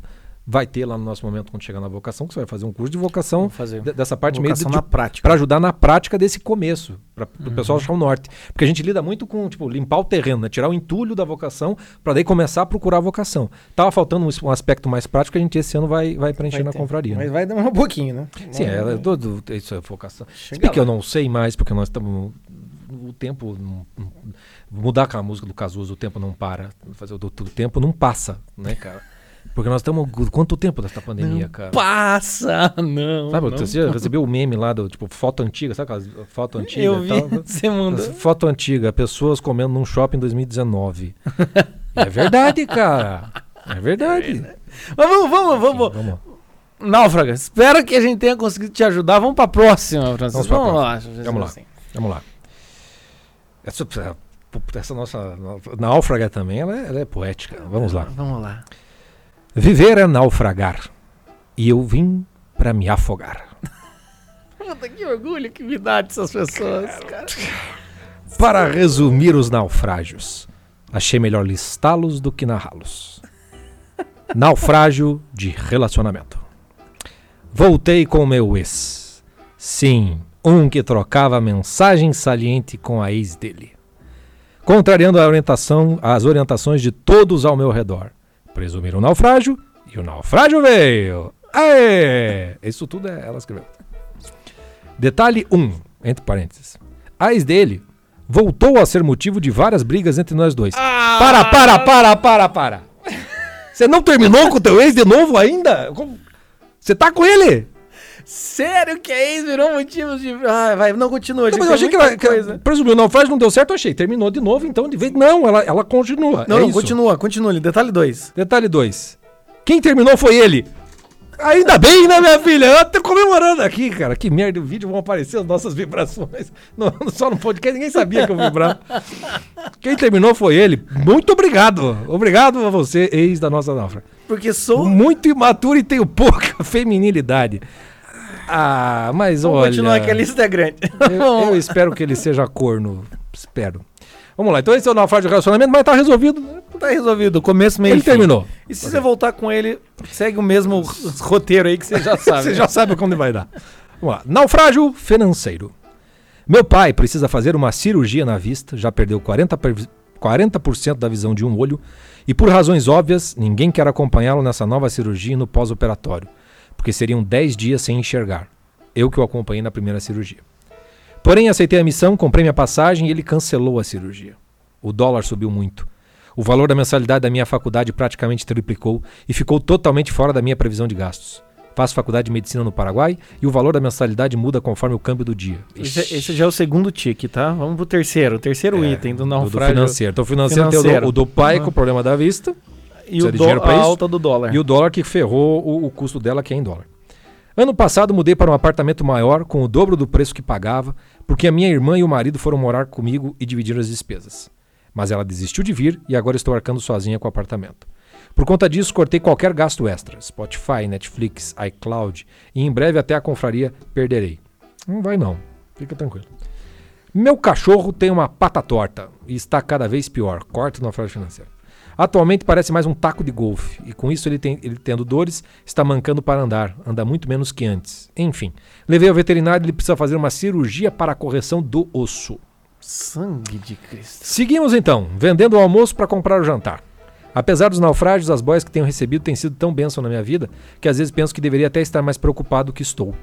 Vai ter lá no nosso momento, quando chegar na vocação, que você vai fazer um curso de vocação de- dessa parte meio Vocação de, na prática. para ajudar na prática desse começo, para o Uhum. pessoal achar o norte. Porque a gente lida muito com, tipo, limpar o terreno, né? tirar o entulho da vocação, para daí começar a procurar a vocação. Tava faltando um, um aspecto mais prático que a gente esse ano vai, vai preencher Vai na confraria. né? Mas vai demorar um pouquinho, né? Sim, é, é todo, isso é vocação. Chega que eu não sei mais, porque nós estamos. O tempo. mudar aquela música do Cazuza, o tempo não para. Fazer o, o tempo não passa, né, cara? Porque nós estamos. Quanto tempo dessa pandemia, Não cara? Passa, não. Sabe, não. você recebeu o meme lá do tipo foto antiga, sabe aquelas foto antiga Eu e vi, tal? [LAUGHS] você mandou. Foto antiga, pessoas comendo num shopping em 2019. [LAUGHS] é verdade, cara. É verdade. Mas vamos, vamos, vamos. Vamos. Náufraga, espero que a gente tenha conseguido te ajudar. Vamos pra próxima, Francisco. Vamos pra Vamos lá. Vamos lá. assim. Vamos lá. Essa, essa nossa náufraga também, ela é, ela é poética. Vamos lá. Vamos lá. Viver é naufragar. E eu vim pra me afogar. Puta, que orgulho que me dá dessas pessoas, cara. Para resumir os naufrágios, achei melhor listá-los do que narrá-los. [LAUGHS] Naufrágio de relacionamento. Voltei com meu ex. Sim, um que trocava mensagem saliente com a ex dele. Contrariando a orientação, as orientações de todos ao meu redor. Presumiram o naufrágio e o naufrágio veio. Aê! Isso tudo é ela escreveu. Detalhe 1, entre parênteses. A ex dele voltou a ser motivo de várias brigas entre nós dois. Ah! Para, para, para, para, para. Você não terminou com o teu ex de novo ainda? Você tá com ele? Sério que é isso? Virou motivo de. Ah, vai, não continua. Não, mas eu achei que ela. Que, presumiu, o naufrágio não deu certo, eu achei. Terminou de novo, então de vez. Não, ela, ela continua. Não, é não, continua, continua. Detalhe 2. Detalhe 2. Quem terminou foi ele. Ainda bem, né, minha filha? Eu tô comemorando aqui, cara. Que merda, o vídeo vão aparecer as nossas vibrações. [LAUGHS] No- só no podcast, ninguém sabia que eu vibrava. Quem terminou foi ele. Muito obrigado. Obrigado a você, ex da nossa náufraga. Porque sou. Muito imaturo e tenho pouca [LAUGHS] feminilidade. Ah, mas Vamos olha... continuar que a lista é grande. [LAUGHS] Eu, eu espero que ele seja corno. Espero. Vamos lá, então esse é o naufrágio de relacionamento, mas tá resolvido. Tá resolvido. Começo, meio Ele e fim. terminou. E se você voltar com ele, segue o mesmo roteiro aí que você já [LAUGHS] sabe. Você já sabe quando vai dar. Vamos lá. Naufrágio financeiro. Meu pai precisa fazer uma cirurgia na vista, já perdeu 40%, per- 40% da visão de um olho, e por razões óbvias, ninguém quer acompanhá-lo nessa nova cirurgia e no pós-operatório, porque seriam 10 dias sem enxergar. Eu que o acompanhei na primeira cirurgia. Porém, aceitei a missão, comprei minha passagem e ele cancelou a cirurgia. O dólar subiu muito. O valor da mensalidade da minha faculdade praticamente triplicou e ficou totalmente fora da minha previsão de gastos. Faço faculdade de medicina no Paraguai e o valor da mensalidade muda conforme o câmbio do dia. Esse, esse já é o segundo tique, tá? Vamos pro terceiro. O terceiro É, item do do, do naufrágio. financeiro. Então, o financeiro, tem o Financeiro. do, o do pai com o problema da vista E o de dó- dinheiro pra a alta do dólar. e o dólar que ferrou o, o custo dela, que é em dólar. Ano passado mudei para um apartamento maior com o dobro do preço que pagava, porque a minha irmã e o marido foram morar comigo e dividiram as despesas. Mas ela desistiu de vir e agora estou arcando sozinha com o apartamento. Por conta disso, cortei qualquer gasto extra. Spotify, Netflix, iCloud e em breve até a confraria perderei. Não vai não, fica tranquilo. Meu cachorro tem uma pata torta e está cada vez pior. Corta no fraude financeiro. Atualmente parece mais um taco de golfe e com isso ele, tem, ele tendo dores, está mancando para andar, anda muito menos que antes. Enfim, levei ao veterinário e ele precisa fazer uma cirurgia para a correção do osso. Sangue de Cristo. Seguimos então, vendendo o almoço para comprar o jantar. Apesar dos naufrágios, as boias que tenho recebido têm sido tão bênção na minha vida que às vezes penso que deveria até estar mais preocupado do que estou.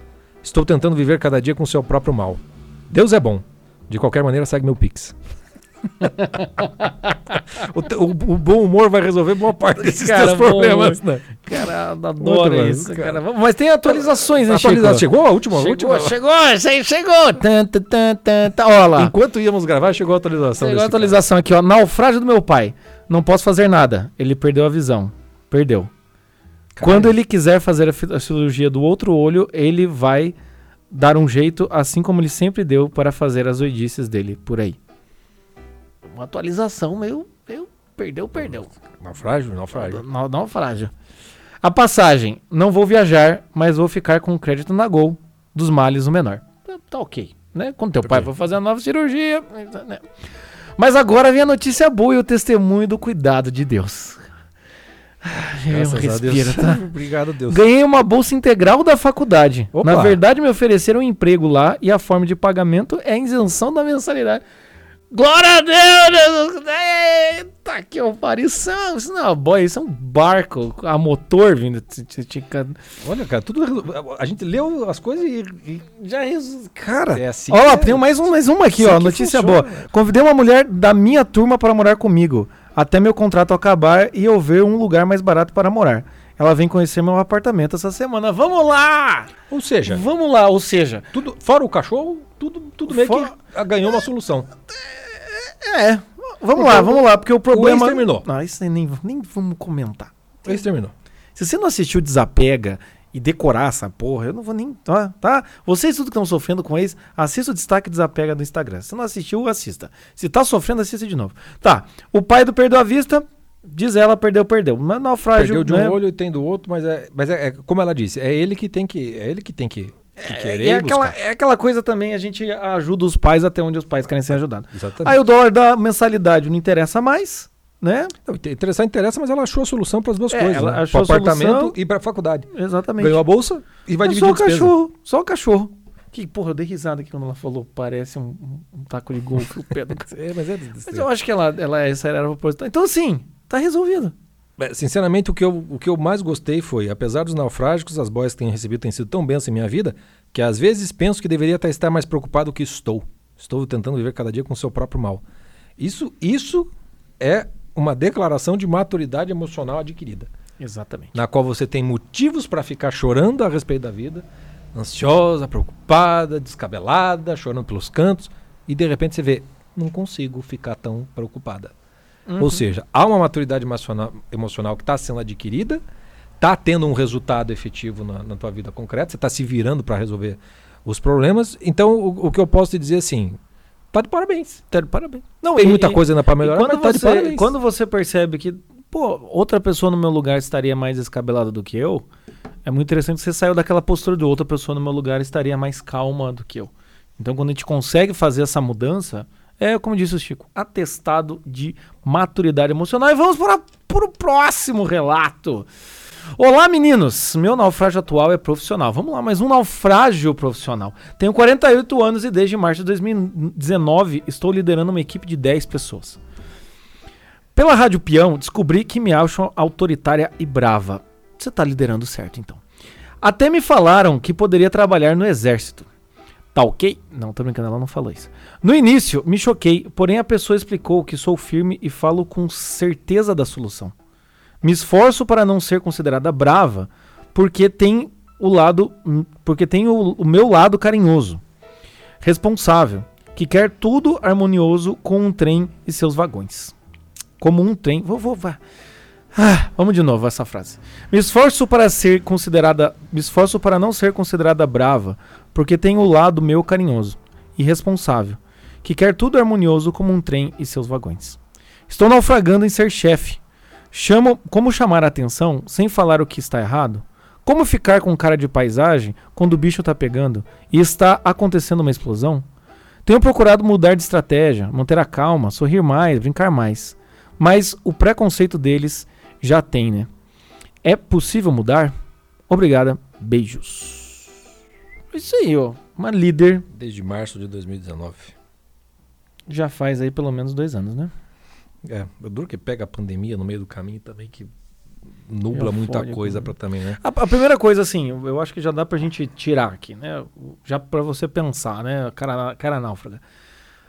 Estou tentando viver cada dia com seu próprio mal. Deus é bom. De qualquer maneira, segue meu Pix. [LAUGHS] o, o- o bom humor vai resolver boa parte desses Cara, teus problemas, né? Cara, adoro bom, isso, cara. cara. Mas tem atualizações, né, Atualizado. Chico? Chegou a última? Chegou, última? chegou, aí chegou. Tan, tan, tan. Olha lá. Enquanto íamos gravar, chegou a atualização. Chegou a atualização aqui, ó. Naufrágio do meu pai. Não posso fazer nada. Ele perdeu a visão. Perdeu. cara. Quando ele quiser fazer a, a cirurgia do outro olho, ele vai dar um jeito, assim como ele sempre deu, para fazer as doidices dele por aí. Uma atualização meio. meio perdeu, perdeu. Naufrágio? Naufrágio. Na- Naufrágio. A passagem. Não vou viajar, mas vou ficar com crédito na Gol dos males o menor. Tá, tá ok, né? Quando teu pai Ok. for fazer a nova cirurgia. né? Mas agora vem a notícia boa e o testemunho do cuidado de Deus. Eu respiro, tá? [LAUGHS] Obrigado, Deus. Ganhei uma bolsa integral da faculdade. Opa. Na verdade, me ofereceram um emprego lá e a forma de pagamento é a isenção da mensalidade. Glória a Deus! Eita, que pariu. Isso, isso não é uma boia, isso é um barco a motor vindo. Olha, cara, tudo. A gente leu as coisas e. e- Já resu- Cara, É assim lá, que é. tem mais, um, mais uma aqui, Assim ó. Notícia funciona. boa. Convidei uma mulher da minha turma para morar comigo, até meu contrato acabar e eu ver um lugar mais barato para morar. Ela vem conhecer meu apartamento essa semana. Vamos lá! Ou seja, Vamos lá, ou seja, tudo, fora o cachorro, tudo, tudo meio Fora- que ganhou uma solução. é. Vamos Porque lá, o- vamos lá, porque o problema. terminou. Não, isso aí nem, nem vamos comentar. Esse terminou. Se você não assistiu Desapega e decorar essa porra, eu não vou nem. Tá? tá? Vocês tudo que estão sofrendo com ex, assista o destaque Desapega do Instagram. Se não assistiu, assista. Se tá sofrendo, assista de novo. Tá. O pai do Perdeu a Vista, diz ela, perdeu, perdeu. Mas naufrágio. Perdeu de né? um olho e tem do outro, mas é, mas é, é como ela disse, é ele que tem que, é ele que tem que É, é e aquela, é aquela coisa também, a gente ajuda os pais até onde os pais querem ser ajudados. Exatamente. Aí o dólar da mensalidade não interessa mais, né? Não, inte- interessar interessa, mas ela achou a solução para as duas É, coisas, ela né? achou Pro a apartamento solução. e para a faculdade. Exatamente. Ganhou a bolsa e vai Não, dividir só o cachorro, só o cachorro. Que, porra, eu dei risada aqui quando ela falou, parece um, um taco de golfe o pé do. [LAUGHS] É, mas é, Mas eu acho que ela, ela essa era a proposital. Então, assim, tá resolvido. É, Sinceramente, o que, eu, o que eu mais gostei foi, apesar dos naufrágicos, as boias que tenho recebido têm sido tão bênçãos em minha vida, que às vezes penso que deveria até estar mais preocupado do que estou. Estou tentando viver cada dia com o seu próprio mal. Isso, isso é uma declaração de maturidade emocional adquirida. Exatamente. Na qual você tem motivos para ficar chorando a respeito da vida, ansiosa, preocupada, descabelada, chorando pelos cantos, e de repente você vê, não consigo ficar tão preocupada. Uhum. Ou seja, há uma maturidade emocional, emocional que está sendo adquirida, está tendo um resultado efetivo na, na tua vida concreta, você está se virando para resolver os problemas. Então, o, o, que eu posso te dizer assim, tá de parabéns. Tá de parabéns. Não, Tem e, muita coisa ainda para melhorar, quando mas você, tá de parabéns. Quando você percebe que, pô, outra pessoa no meu lugar estaria mais descabelada do que eu, é muito interessante que você saiu daquela postura de outra pessoa no meu lugar estaria mais calma do que eu. Então, quando a gente consegue fazer essa mudança, é, como disse o Chico, atestado de maturidade emocional. E vamos para, para o próximo relato. Olá, meninos! Meu naufrágio atual é profissional. Vamos lá, mais um naufrágio profissional. Tenho 48 anos e desde março de 2019 estou liderando uma equipe de 10 pessoas. Pela Rádio Peão, descobri que me acham autoritária e brava. Você está liderando certo, então. Até me falaram que poderia trabalhar no exército. Tá ok? Não, tô brincando, ela não falou isso. No início, me choquei, porém a pessoa explicou que sou firme e falo com certeza da solução. Me esforço para não ser considerada brava, porque tem o lado, porque tem o, o meu lado carinhoso, responsável, que quer tudo harmonioso com um trem e seus vagões. Como um trem, vou, vou, vai. Ah, vamos de novo essa frase. Me esforço para ser considerada, me esforço para não ser considerada brava, porque tem o lado meu carinhoso e responsável, que quer tudo harmonioso como um trem e seus vagões. Estou naufragando em ser chefe. Chamo, como chamar a atenção sem falar o que está errado? Como ficar com cara de paisagem quando o bicho está pegando e está acontecendo uma explosão? Tenho procurado mudar de estratégia, manter a calma, sorrir mais, brincar mais. Mas o preconceito deles já tem, né? É possível mudar? Obrigada, beijos. Isso aí, ó. Uma líder. Desde março de 2019. Já faz aí pelo menos dois anos, né? É, é duro que pega a pandemia no meio do caminho também, que nubla muita coisa para também, né? A, a, primeira coisa, assim, eu acho que já dá pra gente tirar aqui, né? Já para você pensar, né? Cara, cara náufraga.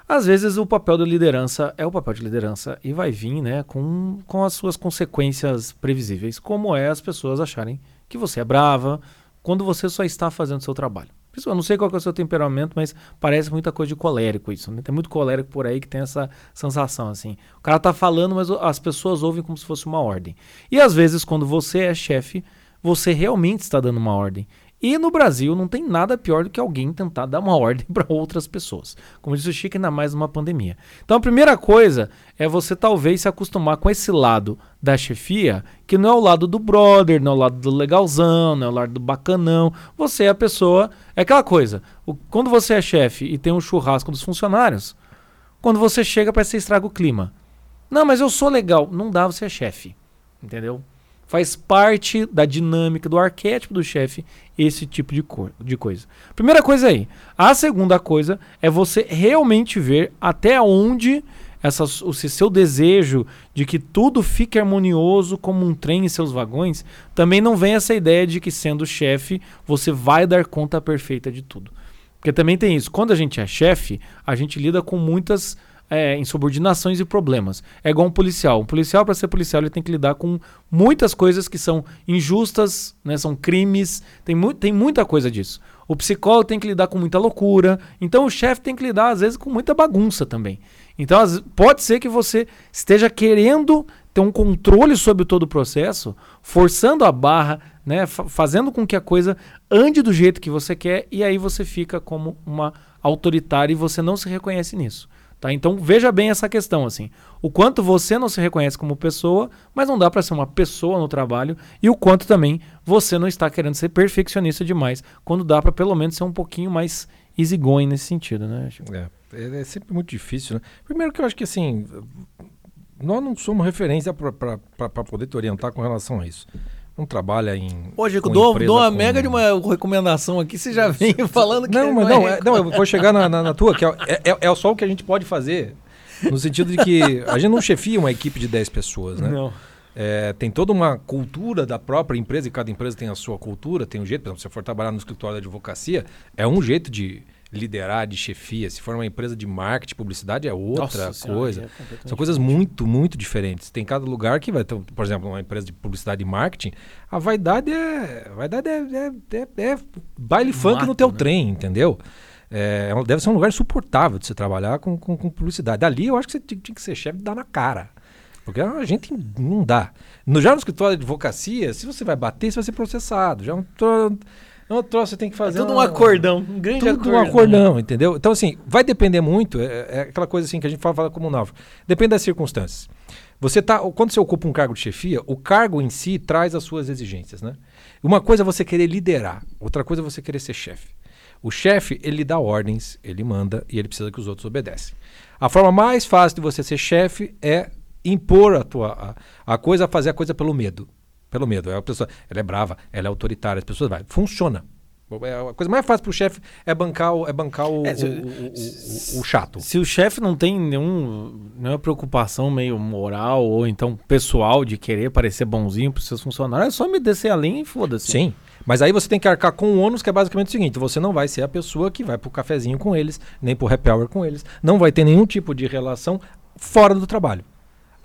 Às vezes o papel da liderança é o papel de liderança e vai vir né, com, com as suas consequências previsíveis, como é as pessoas acharem que você é brava quando você só está fazendo o seu trabalho. Eu não sei qual é o seu temperamento, mas parece muita coisa de colérico isso. Né? Tem muito colérico por aí que tem essa sensação assim. O cara tá falando, mas as pessoas ouvem como se fosse uma ordem. E às vezes, quando você é chefe, você realmente está dando uma ordem. E no Brasil não tem nada pior do que alguém tentar dar uma [LAUGHS] ordem para outras pessoas. Como disse o Chico, ainda mais numa pandemia. Então a primeira coisa é você talvez se acostumar com esse lado da chefia, que não é o lado do brother, não é o lado do legalzão, não é o lado do bacanão. Você é a pessoa. É aquela coisa. O, quando você é chefe e tem um churrasco dos funcionários, quando você chega, parece que você estraga o clima. Não, mas eu sou legal. Não dá, você é chefe. Entendeu? Faz parte da dinâmica do arquétipo do chefe esse tipo de, co de coisa. Primeira coisa aí. A segunda coisa é você realmente ver até onde essa, o seu desejo de que tudo fique harmonioso como um trem em seus vagões, também não vem essa ideia de que sendo chefe você vai dar conta perfeita de tudo. Porque também tem isso. Quando a gente é chefe, a gente lida com muitas é, insubordinações e problemas. É igual um policial. Um policial, para ser policial, ele tem que lidar com muitas coisas que são injustas, né, são crimes, tem, mu tem muita coisa disso. O psicólogo tem que lidar com muita loucura. Então o chefe tem que lidar, às vezes, com muita bagunça também. Então pode ser que você esteja querendo ter um controle sobre todo o processo, forçando a barra, né, fazendo com que a coisa ande do jeito que você quer, e aí você fica como uma autoritária e você não se reconhece nisso. Tá? Então veja bem essa questão assim, o quanto você não se reconhece como pessoa, mas não dá para ser uma pessoa no trabalho e o quanto também você não está querendo ser perfeccionista demais, quando dá para pelo menos ser um pouquinho mais easygoing nesse sentido, né? É, é, é sempre muito difícil, né? Primeiro que eu acho que assim, nós não somos referência para poder te orientar com relação a isso não trabalha em. Hoje, eu dou, dou uma com... mega de uma recomendação aqui, você já vem falando que não, mas não, é, não, eu vou chegar na, na, na tua, que é, é, é, só o que a gente pode fazer. No sentido de que a gente não chefia uma equipe de 10 pessoas, né? Não. É, tem toda uma cultura da própria empresa, e cada empresa tem a sua cultura, tem um jeito. Por exemplo, se você for trabalhar no escritório da advocacia, é um jeito de liderar de chefia. Se for uma empresa de marketing, publicidade é outra Nossa Senhora, coisa. é São coisas muito, muito diferentes. Tem cada lugar que vai ter, por exemplo, uma empresa de publicidade e marketing, a vaidade é. A vaidade é, é, é- é baile funk no teu né? trem, entendeu? É, é deve ser um lugar insuportável de você trabalhar com, com, com publicidade. Ali eu acho que você tinha, que ser chefe e dar na cara. Porque a gente não dá. No, já no escritório de advocacia, se você vai bater, você vai ser processado. Já tro, é um troço que você tem que É fazer. tudo um uma- acordão, um grande tudo acordão. um acordão, entendeu? Então, assim, vai depender muito, é, é aquela coisa assim que a gente fala, fala como náufrago. Depende das circunstâncias. Você tá, quando você ocupa um cargo de chefia, o cargo em si traz as suas exigências, né? Uma coisa é você querer liderar, outra coisa é você querer ser chefe. O chefe, ele dá ordens, ele manda e ele precisa que os outros obedecem. A forma mais fácil de você ser chefe é impor a tua a, a coisa, fazer a coisa pelo medo. Pelo medo. É a pessoa, ela é brava, ela é autoritária, as pessoas vai. Funciona. É, A coisa mais fácil para o chefe é bancar o, é bancar o, É, se- o- o- o- o chato. Se o chefe não tem nenhum, nenhuma preocupação meio moral ou então pessoal de querer parecer bonzinho para seus funcionários, é só me descer a linha e foda-se. Sim. Mas aí você tem que arcar com o ônus, que é basicamente o seguinte: você não vai ser a pessoa que vai pro cafezinho com eles, nem pro happy hour com eles, não vai ter nenhum tipo de relação fora do trabalho.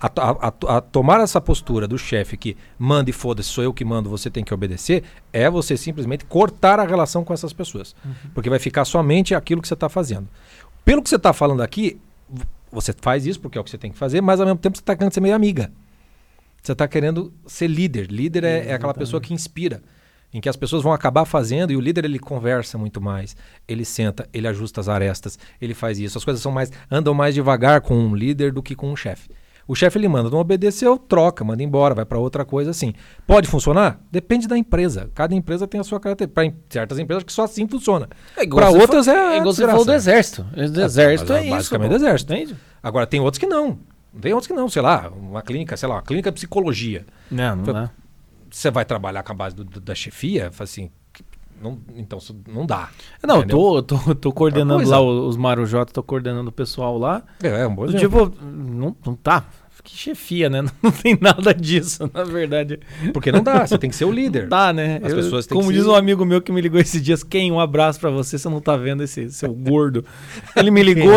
A, a- a- tomar essa postura do chefe que manda e foda-se, sou eu que mando, você tem que obedecer, é você simplesmente cortar a relação com essas pessoas. Porque vai ficar somente aquilo que você está fazendo. Pelo que você está falando aqui, você faz isso porque é o que você tem que fazer, mas ao mesmo tempo você está querendo ser meio amiga. Você está querendo ser líder. Líder é, é aquela pessoa que inspira, em que as pessoas vão acabar fazendo e o líder ele conversa muito mais, ele senta, ele ajusta as arestas, ele faz isso. As coisas são mais andam mais devagar com um líder do que com um chefe. O chefe ele manda, não obedeceu, troca, manda embora, vai para outra coisa assim. Pode funcionar? Depende da empresa. Cada empresa tem a sua característica. Para certas empresas que só assim funciona. É Para outras fa- é, é igual você falou do exército. O exército mas é, é isso. basicamente pô. exército. Entende? Agora tem outros que não. Tem outros que não, sei lá, uma clínica, sei lá, uma clínica de psicologia. Não, não dá. Você vai trabalhar com a base do- do- da chefia, assim, não, então não dá. Não, eu tô, tô, tô coordenando lá os Marujotas, tô coordenando o pessoal lá. É, é um bom exemplo. Tipo, não, não tá. Que chefia, né? [LAUGHS] Não tem nada disso, na verdade. Porque não dá, você tem que ser o líder. Dá, né? As Eu- pessoas têm como diz ser- um amigo meu que me ligou esses dias, quem? Um abraço pra você, você não tá vendo esse seu gordo. [LAUGHS] Ele me ligou,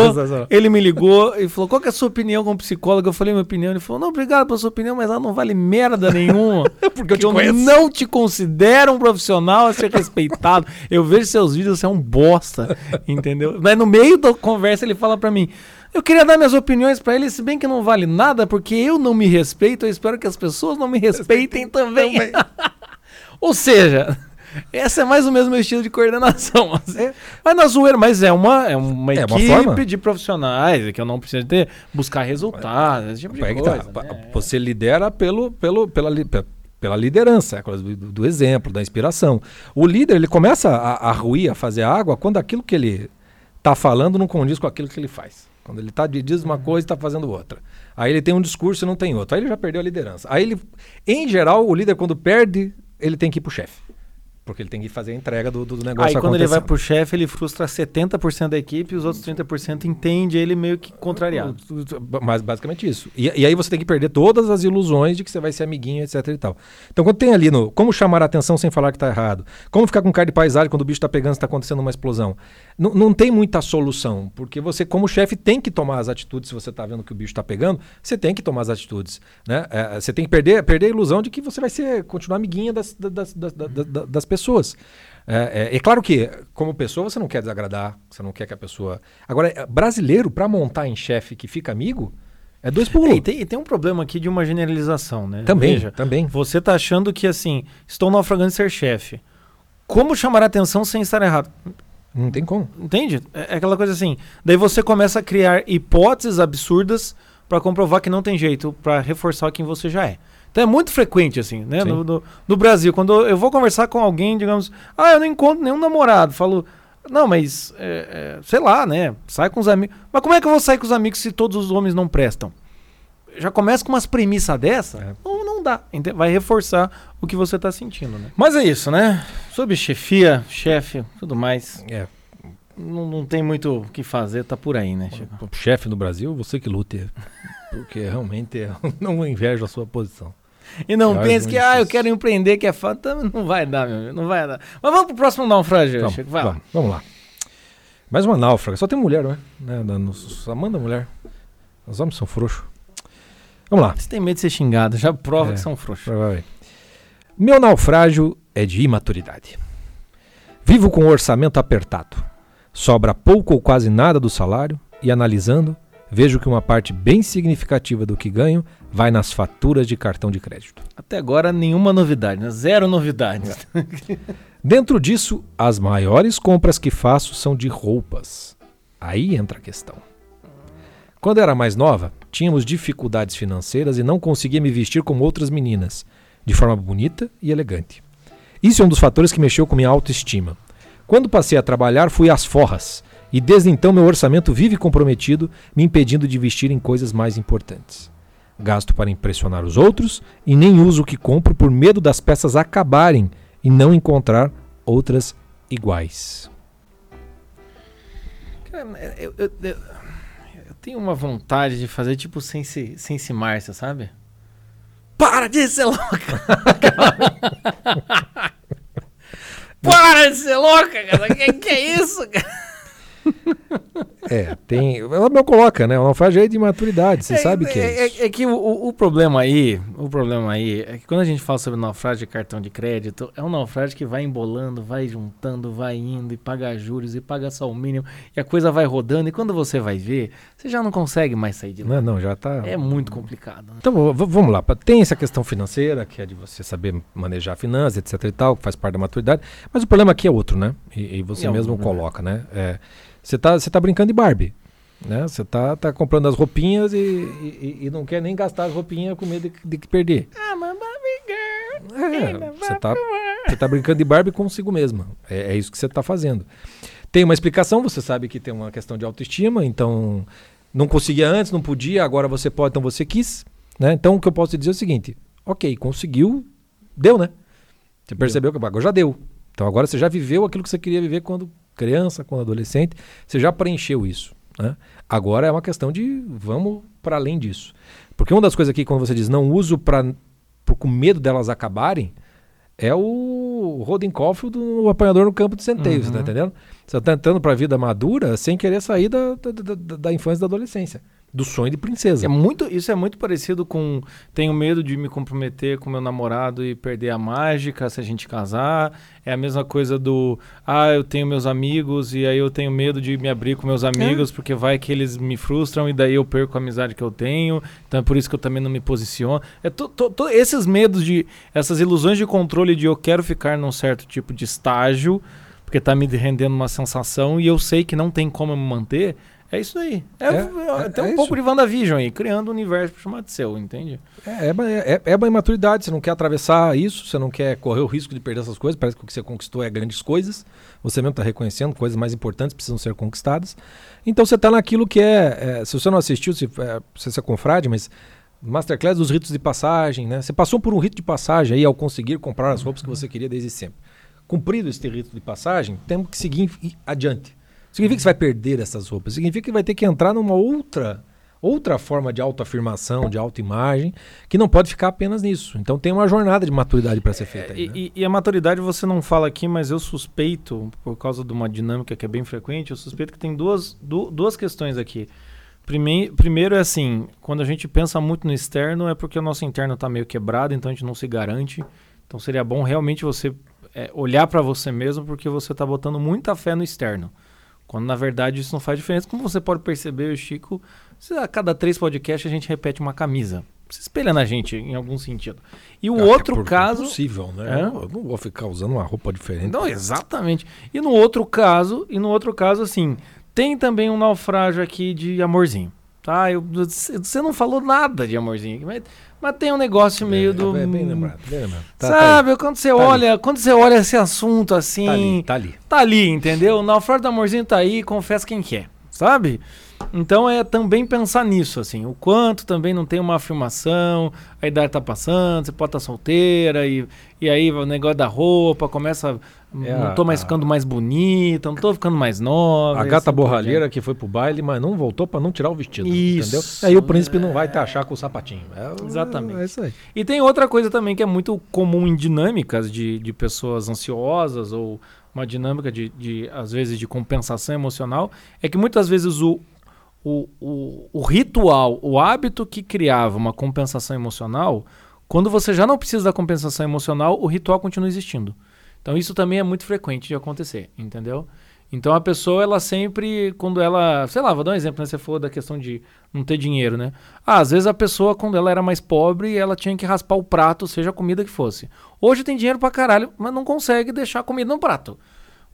ele me ligou e falou: qual que é a sua opinião como psicólogo? Eu falei minha opinião. Ele falou: não, obrigado pela sua opinião, mas ela não vale merda nenhuma. [LAUGHS] Porque eu te eu conheço. não te considero um profissional a ser respeitado. Eu vejo seus vídeos, você é um bosta, entendeu? Mas no meio da conversa ele fala pra mim: eu queria dar minhas opiniões pra ele, se bem que não vale nada, porque eu não me respeito, eu espero que as pessoas não me respeitem também. [LAUGHS] Ou seja, essa é mais ou menos o meu estilo de coordenação. assim. Mas na zoeira, mas é uma, é uma É uma equipe forma. de profissionais que eu não preciso ter, buscar resultados, esse tipo de que tá, coisa. pa- né? Você lidera pelo, pelo, pela, pela liderança, do, do exemplo, da inspiração. O líder ele começa a, a ruir, a fazer água, quando aquilo que ele está falando não condiz com aquilo que ele faz. Quando ele tá, diz uma coisa e está fazendo outra. Aí ele tem um discurso e não tem outro. Aí ele já perdeu a liderança. Aí ele, em geral, o líder quando perde, ele tem que ir pro chefe. Porque ele tem que fazer a entrega do, do negócio Aí quando ele vai pro chefe, ele frustra 70% da equipe e os outros 30% entende ele meio que contrariado. Mas basicamente isso. E, e aí você tem que perder todas as ilusões de que você vai ser amiguinho, etc e tal. Então quando tem ali no como chamar a atenção sem falar que tá errado, como ficar com cara de paisagem quando o bicho tá pegando, está acontecendo uma explosão, não, não tem muita solução, porque você como chefe tem que tomar as atitudes se você tá vendo que o bicho tá pegando, você tem que tomar as atitudes, né? É, você tem que perder, perder a ilusão de que você vai ser continuar amiguinha das, das, das, das, das- pessoas. É, é- é claro que, como pessoa, você não quer desagradar, você não quer que a pessoa. Agora, é, brasileiro, para montar em chefe que fica amigo, é dois pulos. É, e, tem, tem um problema aqui de uma generalização, né? Também, Veja, também. você tá achando que assim, estou naufragando ser chefe. Como chamar a atenção sem estar errado? Não tem como. Entende? É é aquela coisa assim. Daí você começa a criar hipóteses absurdas pra comprovar que não tem jeito, pra reforçar quem você já é. Então é muito frequente, assim, né? No, no- no Brasil, quando eu vou conversar com alguém, digamos, ah, eu não encontro nenhum namorado. Falo, não, mas, é, é, sei lá, né? Sai com os amigos. Mas como é que eu vou sair com os amigos se todos os homens não prestam? Já começa com umas premissas dessa, É. não Vai reforçar o que você tá sentindo, né? Mas é isso, né? Sobre chefia, chefe, tudo mais. É. Não, não tem muito o que fazer, tá por aí, né, Chico? O chefe no Brasil, você que lute. Porque realmente eu [LAUGHS] não invejo a sua posição. E não pense que, ah, eu quero empreender, que é fato. Não vai dar, meu amigo, não vai dar. Mas vamos pro próximo naufrágio, Vamos, Chico. Vai lá. vamos, vamos lá. Mais uma náufraga. Só tem mulher, não é? Né, da- no- Só manda mulher. Os homens são frouxos. Vamos lá. Você tem medo de ser xingado, já prova É. que são frouxos. Provavelmente. Meu naufrágio é de imaturidade. Vivo com um orçamento apertado. Sobra pouco ou quase nada do salário e analisando, vejo que uma parte bem significativa do que ganho vai nas faturas de cartão de crédito. Até agora, nenhuma novidade, né? Zero novidades. Dentro disso, as maiores compras que faço são de roupas. Aí entra a questão. Quando era mais nova, tínhamos dificuldades financeiras e não conseguia me vestir como outras meninas, de forma bonita e elegante. Isso é um dos fatores que mexeu com minha autoestima. Quando passei a trabalhar, fui às forras, e desde então meu orçamento vive comprometido, me impedindo de vestir em coisas mais importantes. Gasto para impressionar os outros e nem uso o que compro por medo das peças acabarem e não encontrar outras iguais. Eu- eu- eu tenho uma vontade de fazer tipo Sense, Sense Márcia, sabe? Para de ser louca! [LAUGHS] Para de ser louca, cara! Que, que é isso, cara? É, tem. Ela me coloca, né? O naufrágio é de maturidade, você sabe que é, isso. é que o, o- problema aí, o problema aí é que quando a gente fala sobre naufrágio de cartão de crédito, é um naufrágio que vai embolando, vai juntando, vai indo e paga juros e paga só o mínimo e a coisa vai rodando e quando você vai ver, você já não consegue mais sair de lá. Não, não, já tá. É muito complicado. né? Então vamos lá. Tem essa questão financeira, que é de você saber manejar finanças, etc e tal, que faz parte da maturidade. Mas o problema aqui é outro, né? E, e você É mesmo outro, né? coloca, né? É, você, tá, você tá brincando de Barbie. Né? Você tá, tá comprando as roupinhas e, e- e não quer nem gastar as roupinhas com medo de, perder. Ah, mas Barbie Girl. É, você tá, você tá brincando de Barbie consigo mesma. É, é isso que você tá fazendo. Tem uma explicação, você sabe que tem uma questão de autoestima, então não conseguia antes, não podia, agora você pode, então você quis. Né? Então o que eu posso te dizer é o seguinte: ok, conseguiu, deu, né? Você percebeu que agora já deu. Então agora você já viveu aquilo que você queria viver quando criança, quando adolescente, você já preencheu isso. Né? Agora é uma questão de vamos para além disso. Porque uma das coisas aqui, quando você diz não uso para com medo delas acabarem, é o Roden Caulfield do apanhador no campo de centeio, você tá Uhum. entendendo? Você tá entrando pra vida madura sem querer sair da, da, da- da- da infância e da adolescência. Do sonho de princesa. É muito, isso é muito parecido com tenho medo de me comprometer com meu namorado e perder a mágica se a gente casar. É a mesma coisa do ah, eu tenho meus amigos e aí eu tenho medo de me abrir com meus amigos porque vai que eles me frustram e daí eu perco a amizade que eu tenho. Então é por isso que eu também não me posiciono. É to, to- to- esses medos de essas ilusões de controle de eu quero ficar num certo tipo de estágio porque tá me rendendo uma sensação e eu sei que não tem como eu me manter. É isso aí. É, É, é- é- tem um é pouco isso. de WandaVision aí, criando um universo chamado seu, entende? É, é, uma- é, é uma imaturidade, você não quer atravessar isso, você não quer correr o risco de perder essas coisas, parece que o que você conquistou é grandes coisas, você mesmo está reconhecendo, coisas mais importantes precisam ser conquistadas. Então você está naquilo que é, é, se você não assistiu, se, é, se você é confrade, mas Masterclass dos ritos de passagem, né? Você passou por um rito de passagem aí ao conseguir comprar as roupas que você queria desde sempre. Cumprido este rito de passagem, temos que seguir adiante. Significa que você vai perder essas roupas, significa que vai ter que entrar numa outra outra forma de autoafirmação, de autoimagem, que não pode ficar apenas nisso. Então tem uma jornada de maturidade para ser feita. aí, E, né? e- e a maturidade você não fala aqui, mas eu suspeito, por causa de uma dinâmica que é bem frequente, eu suspeito que tem duas, du- duas questões aqui. Prime- primeiro é assim, quando a gente pensa muito no externo, é porque o nosso interno está meio quebrado, então a gente não se garante. Então seria bom realmente você é, olhar para você mesmo, porque você está botando muita fé no externo. Quando na verdade isso não faz diferença. Como você pode perceber, o Chico, se a cada três podcasts a gente repete uma camisa. Se espelha na gente em algum sentido. E o outro porque caso. É possível, né? É? Eu não- vou ficar usando uma roupa diferente. Não, exatamente. E no outro caso, e no outro caso, assim, tem também um naufrágio aqui de amorzinho. Tá? Eu, você não falou nada de amorzinho, aqui, mas, mas tem um negócio meio É, do. é bem lembrado, bem lembrado. Tá- tá sabe, quando você Tá olha, quando você olha esse assunto assim, ali, tá ali. tá ali, entendeu? O naufrágio do amorzinho tá aí, confessa quem quer, sabe? Então é também pensar nisso, assim, o quanto também não tem uma afirmação, a idade tá passando, você pode estar solteira, e, e aí o negócio da roupa começa. É não tô mais a- ficando mais bonita, não tô ficando mais nova. A gata assim borralheira que foi pro baile, mas não voltou pra não tirar o vestido. Isso, Entendeu? Aí o príncipe não vai te achar com o sapatinho. É, Exatamente. É isso aí. E tem outra coisa também que é muito comum em dinâmicas de, de pessoas ansiosas ou uma dinâmica de, de, às vezes, de compensação emocional, é que muitas vezes o, o, o, o ritual, o hábito que criava uma compensação emocional, quando você já não precisa da compensação emocional, o ritual continua existindo. Então isso também é muito frequente de acontecer, entendeu? Então a pessoa, ela sempre, quando ela. Sei lá, vou dar um exemplo, né? Você falou da questão de não ter dinheiro, né? Ah, às vezes a pessoa, quando ela era mais pobre, ela tinha que raspar o prato, seja a comida que fosse. Hoje tem dinheiro pra caralho, mas não consegue deixar a comida no prato.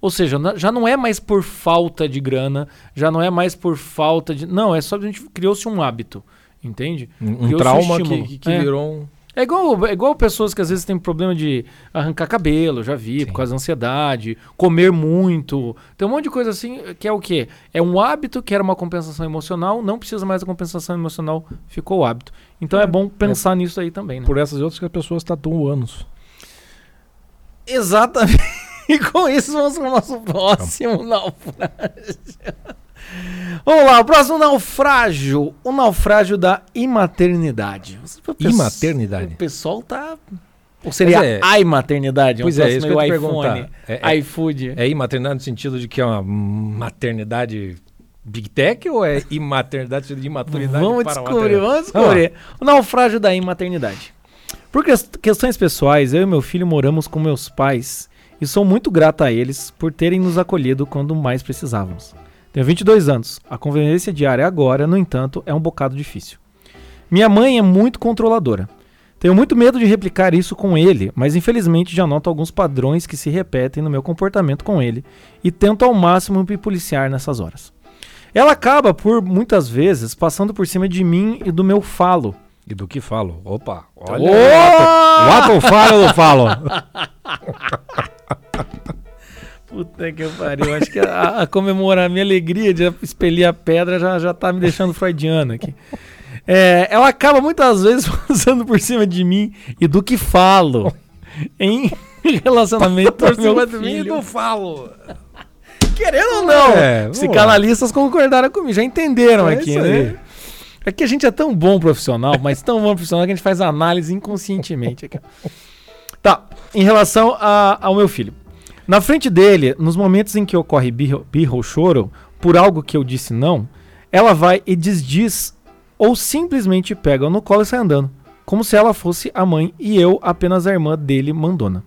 Ou seja, já não é mais por falta de grana, já não é mais por falta de. Não, é só que a gente criou-se um hábito, entende? Um, um trauma um que, que é. virou um. É igual, é igual pessoas que às vezes têm problema de arrancar cabelo, já vi, Sim. por causa da ansiedade, comer muito. Tem um monte de coisa assim que é o quê? É um hábito que era uma compensação emocional, não precisa mais da compensação emocional, ficou o hábito. Então é, é bom pensar é, nisso aí também, né? Por essas e outras que as pessoas tatuam anos. Exatamente. E com isso vamos para o nosso próximo naufrágio. Vamos lá, o próximo naufrágio. O naufrágio da imaternidade. Imaternidade? O pessoal tá. Ou seria é. a imaternidade? Pois um é, isso que eu iPhone, perguntar. É, é, iFood. É imaternidade no sentido de que é uma maternidade Big Tech ou é imaternidade de imaturidade? Vamos descobrir, vamos descobrir. Ah. O naufrágio da imaternidade. Por questões pessoais, eu e meu filho moramos com meus pais e sou muito grata a eles por terem nos acolhido quando mais precisávamos. Tenho 22 anos. A convivência diária agora, no entanto, é um bocado difícil. Minha mãe é muito controladora. Tenho muito medo de replicar isso com ele, mas infelizmente já noto alguns padrões que se repetem no meu comportamento com ele e tento ao máximo me policiar nessas horas. Ela acaba por muitas vezes passando por cima de mim e do meu falo. E do que falo? Opa, olha. O ato falo do falo. Puta que pariu. Acho que a, a, comemorar a minha alegria de expelir a pedra já, já tá me deixando freudiano aqui. É, ela acaba muitas vezes [LAUGHS] passando por cima de mim e do que falo em [LAUGHS] relacionamento por cima de mim e do falo. Querendo ou não, é, psicanalistas concordaram comigo, já entenderam é aqui, né? É que a gente é tão bom profissional, mas tão bom profissional que a gente faz análise inconscientemente aqui. Tá, em relação a, ao meu filho. Na frente dele, nos momentos em que ocorre birra, birra ou choro, por algo que eu disse não, ela vai e desdiz ou simplesmente pega no colo e sai andando, como se ela fosse a mãe e eu apenas a irmã dele mandona.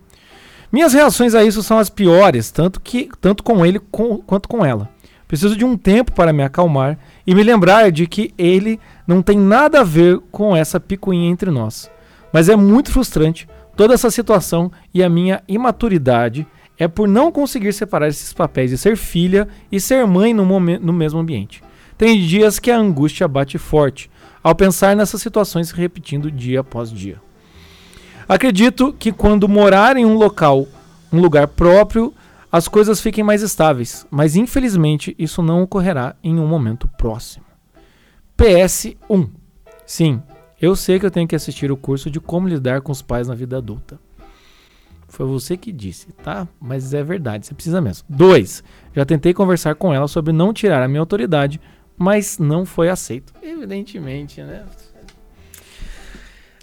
Minhas reações a isso são as piores, tanto que tanto com ele com, quanto com ela. Preciso de um tempo para me acalmar e me lembrar de que ele não tem nada a ver com essa picuinha entre nós. Mas é muito frustrante toda essa situação e a minha imaturidade é por não conseguir separar esses papéis de ser filha e ser mãe no, no mesmo ambiente. Tem dias que a angústia bate forte ao pensar nessas situações se repetindo dia após dia. Acredito que quando morar em um local, um lugar próprio, as coisas fiquem mais estáveis, mas infelizmente isso não ocorrerá em um momento próximo. PS1. Sim, eu sei que eu tenho que assistir o curso de como lidar com os pais na vida adulta. Foi você que disse, tá? Mas é verdade, você precisa mesmo. Dois, já tentei conversar com ela sobre não tirar a minha autoridade, mas não foi aceito. Evidentemente, né?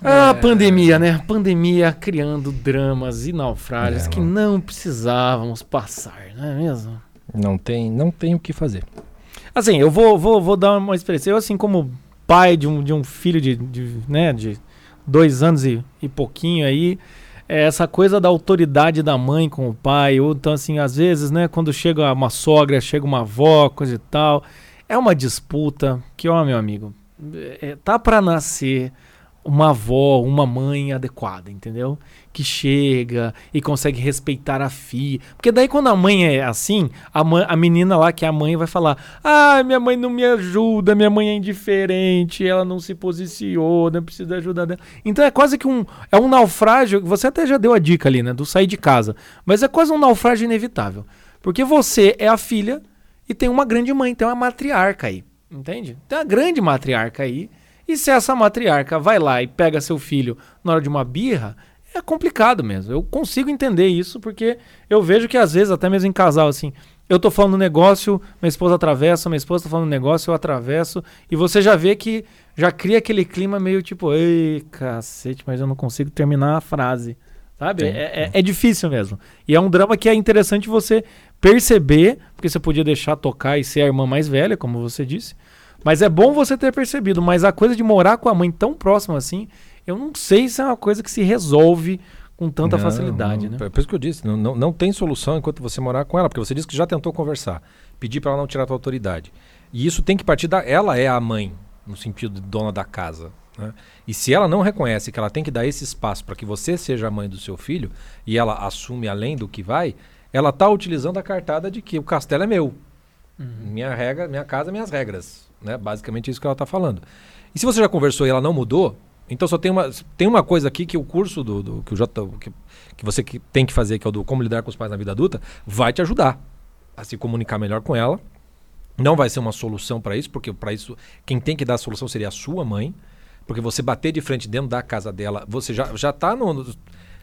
A é... pandemia, né? pandemia criando dramas e naufrágios é, que não precisávamos passar, não é mesmo? Não tem, não tem o que fazer. Assim, eu vou, vou, vou dar uma experiência. Eu, assim, como pai de um, de um filho de, de, né, de dois anos e, e pouquinho aí, é essa coisa da autoridade da mãe com o pai, ou então assim, às vezes, né, quando chega uma sogra, chega uma avó, coisa e tal, é uma disputa que, ó, meu amigo, é, tá para nascer uma avó, uma mãe adequada, entendeu? Que chega e consegue respeitar a filha. Porque daí quando a mãe é assim, a, mãe, a menina lá que é a mãe vai falar: "Ah, minha mãe não me ajuda, minha mãe é indiferente, ela não se posiciona, precisa da ajuda dela". Então é quase que um é um naufrágio, você até já deu a dica ali, né, do sair de casa, mas é quase um naufrágio inevitável. Porque você é a filha e tem uma grande mãe, tem uma matriarca aí, entende? Tem uma grande matriarca aí e se essa matriarca vai lá e pega seu filho na hora de uma birra, é complicado mesmo. Eu consigo entender isso porque eu vejo que às vezes, até mesmo em casal, assim, eu tô falando um negócio, minha esposa atravessa, minha esposa tá falando um negócio, eu atravesso, e você já vê que já cria aquele clima meio tipo, ei, cacete, mas eu não consigo terminar a frase. Sabe? Sim. É, é- é difícil mesmo. E é um drama que é interessante você perceber, porque você podia deixar tocar e ser a irmã mais velha, como você disse. Mas é bom você ter percebido. Mas a coisa de morar com a mãe tão próxima assim, eu não sei se é uma coisa que se resolve com tanta Não, facilidade, não, né? É por isso que eu disse, não, não, não tem solução enquanto você morar com ela, porque você disse que já tentou conversar, pedir para ela não tirar a tua autoridade. E isso tem que partir da. Ela é a mãe, no sentido de dona da casa. né? E se ela não reconhece que ela tem que dar esse espaço para que você seja a mãe do seu filho, e ela assume além do que vai, ela está utilizando a cartada de que o castelo é meu. Minha regra, minha casa, minhas regras. Né? Basicamente isso que ela está falando. E se você já conversou e ela não mudou, então só tem uma, tem uma coisa aqui que o curso do, do- que, o J, que, que você que tem que fazer, que é o do Como Lidar com os Pais na Vida Adulta, vai te ajudar a se comunicar melhor com ela. Não vai ser uma solução para isso, porque para isso quem tem que dar a solução seria a sua mãe. Porque você bater de frente dentro da casa dela, você já, já tá no.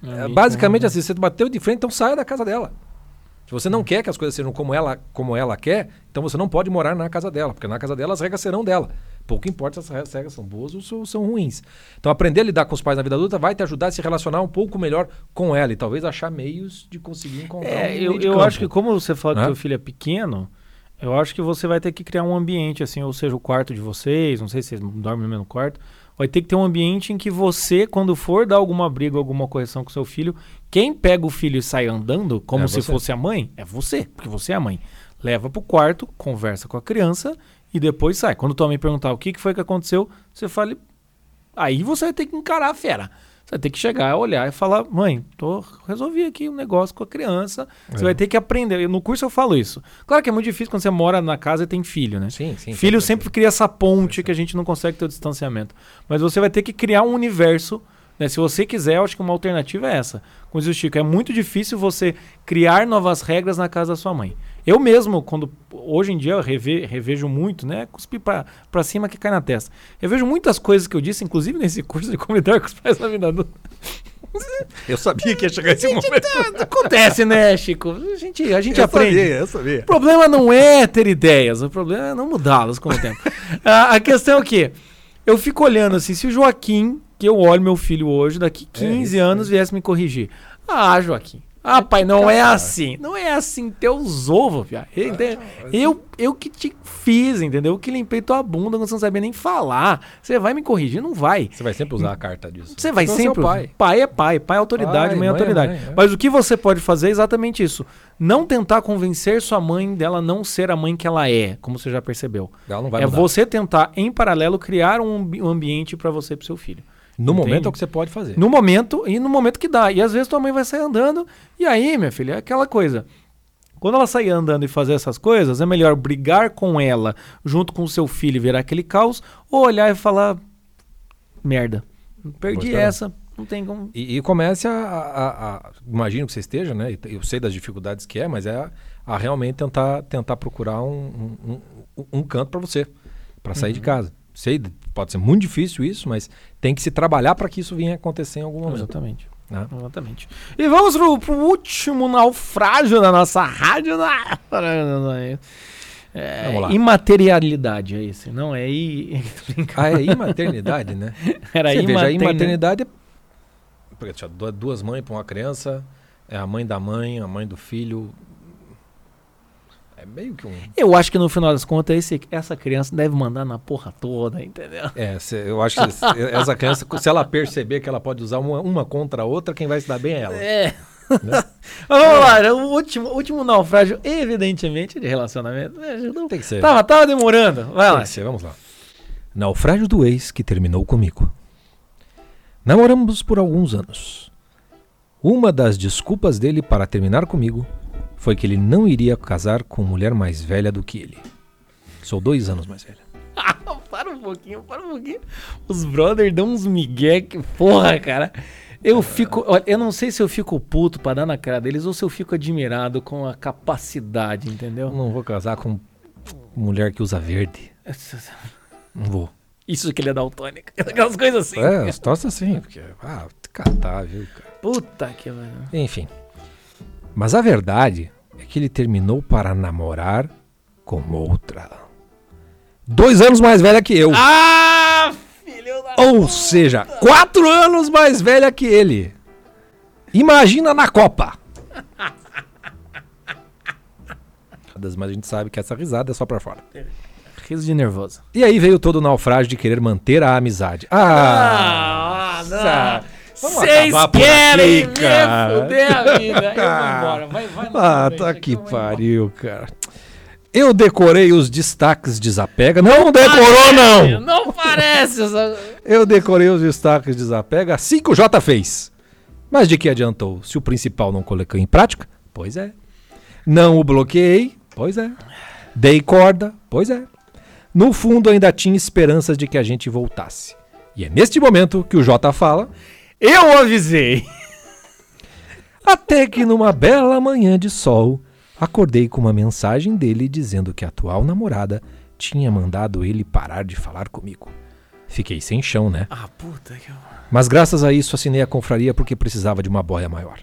é, basicamente ruim, assim, você bateu de frente, então saia da casa dela. Se você não quer que as coisas sejam como ela, como ela quer, então você não pode morar na casa dela, porque na casa dela as regras serão dela. Pouco importa se as regras são boas ou são- ruins. Então aprender a lidar com os pais na vida adulta vai te ajudar a se relacionar um pouco melhor com ela e talvez achar meios de conseguir encontrar É, um eu, meio eu campo. acho que como você fala que teu filho é pequeno, eu acho que você vai ter que criar um ambiente, assim, ou seja, o quarto de vocês, não sei se vocês dormem no mesmo quarto, vai ter que ter um ambiente em que você, quando for dar alguma briga, alguma correção com seu filho, quem pega o filho e sai andando, como É se você. fosse a mãe, é você, porque você é a mãe. Leva pro quarto, conversa com a criança e depois sai. Quando tua mãe perguntar o que, que foi que aconteceu, você fale. Aí você vai ter que encarar a fera. Você vai ter que chegar, olhar e falar, mãe, tô, resolvi aqui um negócio com a criança. Você É. vai ter que aprender. No curso eu falo isso. Claro que é muito difícil quando você mora na casa e tem filho, né? Sim, sim. Filho sempre cria essa ponte que a gente não consegue ter o distanciamento. Mas você vai ter que criar um universo. Né? Se você quiser, eu acho que uma alternativa é essa. Como diz o Chico, é muito difícil você criar novas regras na casa da sua mãe. Eu mesmo, quando hoje em dia eu reve- revejo muito, né? Cuspir pra, pra cima que cai na testa. Eu vejo muitas coisas que eu disse, inclusive nesse curso de como lidar com os pais na vida adulta. Eu sabia que ia chegar esse momento. Acontece, né, Chico? A gente, a gente eu aprende. sabia, eu sabia. O problema não é ter ideias, o problema é não mudá-las com o tempo. a, a questão é o quê? Eu fico olhando assim, se o Joaquim, que eu olho meu filho hoje, daqui 15 isso, anos viesse me corrigir. Ah, Joaquim. Ah, pai, não é assim. Não é assim. Teus ovos, viado. Eu, eu que te fiz, entendeu? Eu que limpei tua bunda quando você não sabia nem falar. Você vai me corrigir? Não vai. Você vai sempre usar a carta disso. Você vai Então, sempre. pai. pai é pai, pai é autoridade, Pai, mãe é mãe é autoridade. mãe, é. Mas o que você pode fazer é exatamente isso. Não tentar convencer sua mãe dela não ser a mãe que ela é, como você já percebeu. Ela não vai é mudar. você tentar, em paralelo, criar um um ambiente para você e pro seu filho. No Entende? momento é o que você pode fazer. No momento, e no momento que dá. E às vezes tua mãe vai sair andando, e aí, minha filha, é aquela coisa. Quando ela sair andando e fazer essas coisas, é melhor brigar com ela junto com o seu filho e virar aquele caos, ou olhar e falar: merda, perdi Gostou? essa, não tem como. E, e comece a, a- a- Imagino que você esteja, né? Eu sei das dificuldades que é, mas é a, a realmente tentar, tentar procurar um, um, um- um canto para você, para sair Uhum. de casa. Sei, pode ser muito difícil isso, mas tem que se trabalhar para que isso venha acontecer em algum momento. Exatamente. né? Exatamente. E vamos pro, pro último naufrágio da nossa rádio. Na... [LAUGHS] É, Vamos lá. imaterialidade é esse, não é i... [LAUGHS] Ah, é imaternidade, né? [LAUGHS] Era Você veja, a imaternidade é. Porque tinha du- duas mães para uma criança, é a mãe da mãe, a mãe do filho. É meio que um. Eu acho que no final das contas esse, essa criança deve mandar na porra toda, entendeu? É, cê- eu acho que [LAUGHS] essa criança, se ela perceber que ela pode usar uma, uma contra a outra, quem vai se dar bem é ela. É. Mas [LAUGHS] Vamos lá, o último, último naufrágio, evidentemente, de relacionamento. né, Não Tem que ser. Tava, tava demorando. Vai Tem lá. que ser, vamos lá. Naufrágio do ex que terminou comigo. Namoramos por alguns anos. Uma das desculpas dele para terminar comigo foi que ele não iria casar com mulher mais velha do que ele. Sou dois anos mais velha. [LAUGHS] para um pouquinho, para um pouquinho. Os brothers dão uns migué que porra, cara. Eu fico, olha, eu não sei se eu fico puto pra dar na cara deles ou se eu fico admirado com a capacidade, Eu entendeu? não vou casar com mulher que usa verde. Não vou. Isso que ele é daltônico. [LAUGHS] Aquelas coisas assim. É, as tostas assim, porque. Ah, catar, viu, cara? Puta que velho. Enfim. Mas a verdade é que ele terminou para namorar com outra. Dois anos mais velha que eu. Ah, filho da Ou seja, quatro anos mais velha que ele. Imagina na Copa. Mas a gente sabe que essa risada é só pra fora. Riso de nervoso. E aí veio todo o naufrágio de querer manter a amizade. Ah! Ah, Vamos Vocês querem aqui, me cara. fuder a vida. Eu vou [LAUGHS] embora. Vai, vai Ah, tá que pariu, cara. Eu decorei os destaques desapega. Não, não decorou, Parece, não! Não parece. Eu decorei os destaques desapega assim que o Jota fez. Mas de que adiantou? Se o principal não colocou em prática? Pois é. Não o bloqueei? Pois é. Dei corda? Pois é. No fundo ainda tinha esperanças de que a gente voltasse. E é neste momento que o Jota fala, Eu avisei. até que numa bela manhã de sol, acordei com uma mensagem dele dizendo que a atual namorada tinha mandado ele parar de falar comigo. Fiquei sem chão, né? Ah, puta que... Mas graças a isso assinei a confraria porque precisava de uma boia maior.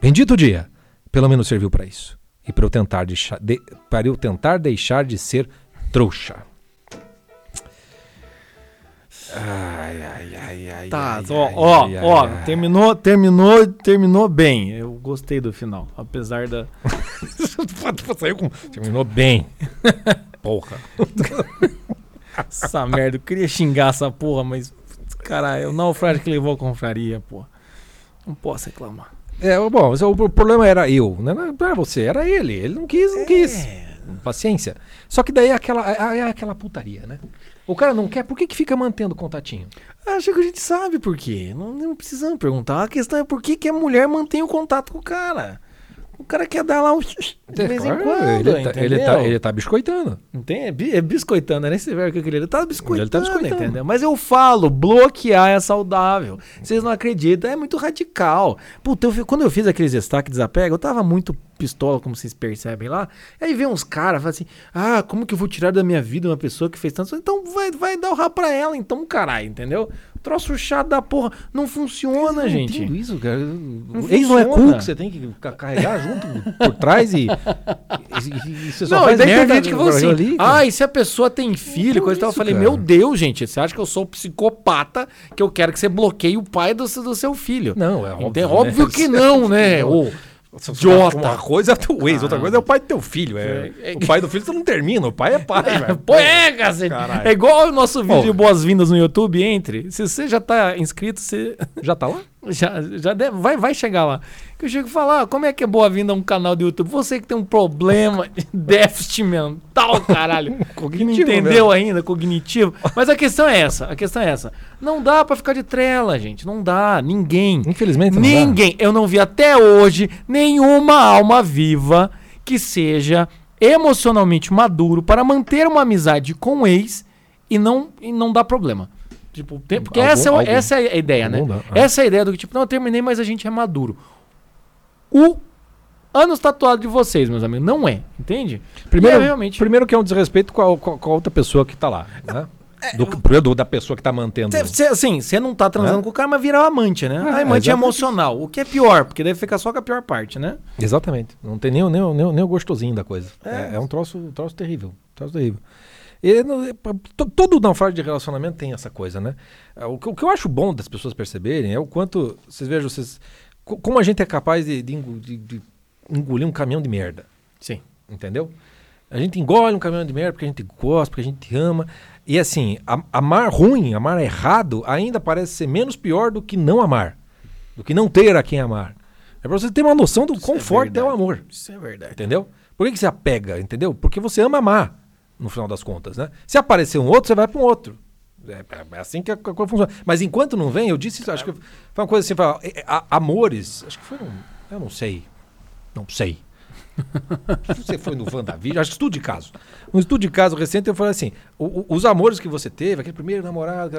Bendito dia! Pelo menos serviu para isso. E para eu tentar deixar de, para eu tentar deixar de ser trouxa. Ai, ai, ai, ai. Tá, ai, ó, ai, ó, ai, ó, terminou, terminou, terminou bem. Eu gostei do final, apesar da... [LAUGHS] Saiu com. Terminou bem. Porra. Essa merda, eu queria xingar essa porra, mas... Caralho, é o naufrágio que levou a confraria, porra. Não posso reclamar. É, bom, o problema era eu, né? não era você, era ele. Ele não quis, não quis. É. Paciência. Só que daí é aquela, é, é aquela putaria, né? O cara não quer, por que, que fica mantendo contatinho? Acho que a gente sabe por quê. Não, não precisamos perguntar. A questão é por que, que a mulher mantém o contato com o cara. O cara quer dar lá um... De vez em quando, ele, tá, ele, tá, ele tá biscoitando. Não tem? É, é biscoitando, é nem esse verbo que eu queria. Ele tá biscoitando, Ele tá biscoitando. entendeu? Mas eu falo, bloquear é saudável. Vocês não acreditam, é muito radical. Puta, eu quando eu fiz aqueles destaque desapega, eu tava muito pistola, como vocês percebem lá. Aí vem uns caras, falam assim, ah, como que eu vou tirar da minha vida uma pessoa que fez tanto? Então vai, vai dar o rabo pra ela, então, caralho, entendeu? Troço chato da porra. Não funciona, Eu gente. entendo isso, cara. Não Ex não é cu que você tem que ca- carregar junto por trás e, e, e- você só Não, faz daí tem merda gente que falou assim, ali, ah, e se a pessoa tem filho, coisa e tal, eu falei, cara. meu Deus, gente, você acha que eu sou psicopata, que eu quero que você bloqueie o pai do, seu- do seu filho? Não, é óbvio. Né? óbvio que não, né? [LAUGHS] Ô, Idiota. Uma coisa é teu ex, outra coisa é o pai do teu filho. É, É, é- o pai do filho você não termina, o pai é pai, [LAUGHS] velho. Pô, é, cacete. É igual o nosso vídeo de boas-vindas no YouTube, entre. Se você já tá inscrito, você Já tá lá? Já, já deve- vai, vai chegar lá. Que eu chego a falar, como é que é boa-vinda a um canal do YouTube? Você que tem um problema de [LAUGHS] déficit mental, caralho. [LAUGHS] que não entendeu ainda, cognitivo. Mas a questão é essa, a questão é essa. Não dá pra ficar de trela, gente. Não dá. Ninguém. Infelizmente não dá. Ninguém. Eu não vi até hoje nenhuma alma viva que seja emocionalmente maduro para manter uma amizade com o ex e não, e não dar problema. Tipo, tem- porque Algum- essa, é, algum. essa é a ideia, né? Algum ah. Essa é a ideia do que, tipo, não, eu terminei, mas a gente é maduro. O anos tatuado de vocês, meus amigos, não é, entende? Primeiro, é realmente. primeiro que é um desrespeito com a, com a- com a outra pessoa que tá lá, né? Do, primeiro do- da pessoa que tá mantendo. Cê- cê- assim, você não tá transando É. com o cara, mas vira o amante, né? É, a amante exatamente. emocional. O que é pior, porque deve ficar só com a pior parte, né? Exatamente. Não tem nem, o- nem, o- nem, o- nem o gostosinho da coisa. É, é um troço, troço terrível. um troço terrível. E é, to- todo naufrágio de relacionamento tem essa coisa, né? É, O que, o que eu acho bom das pessoas perceberem é o quanto. Vocês vejam, vocês, co- como a gente é capaz de, de de- de engolir um caminhão de merda. Sim. Entendeu? A gente engole um caminhão de merda porque a gente gosta, porque a gente ama. E assim, amar ruim, amar errado, ainda parece ser menos pior do que não amar. Do que não ter a quem amar. É pra você ter uma noção do Isso quão é forte é o amor. Isso é verdade. Entendeu? Por que, que você apega? Entendeu? Porque você ama amar, no final das contas, né? Se aparecer um outro, você vai para um outro. É, é assim que a, coisa funciona. Mas enquanto não vem, eu disse acho que foi uma coisa assim, é, é, a- amores, acho que foi um, eu não sei, não sei. Se você foi no WandaVision, acho que estudo de caso. Um estudo de caso recente, eu falei assim: o- o- os amores que você teve, aquele primeiro namorado,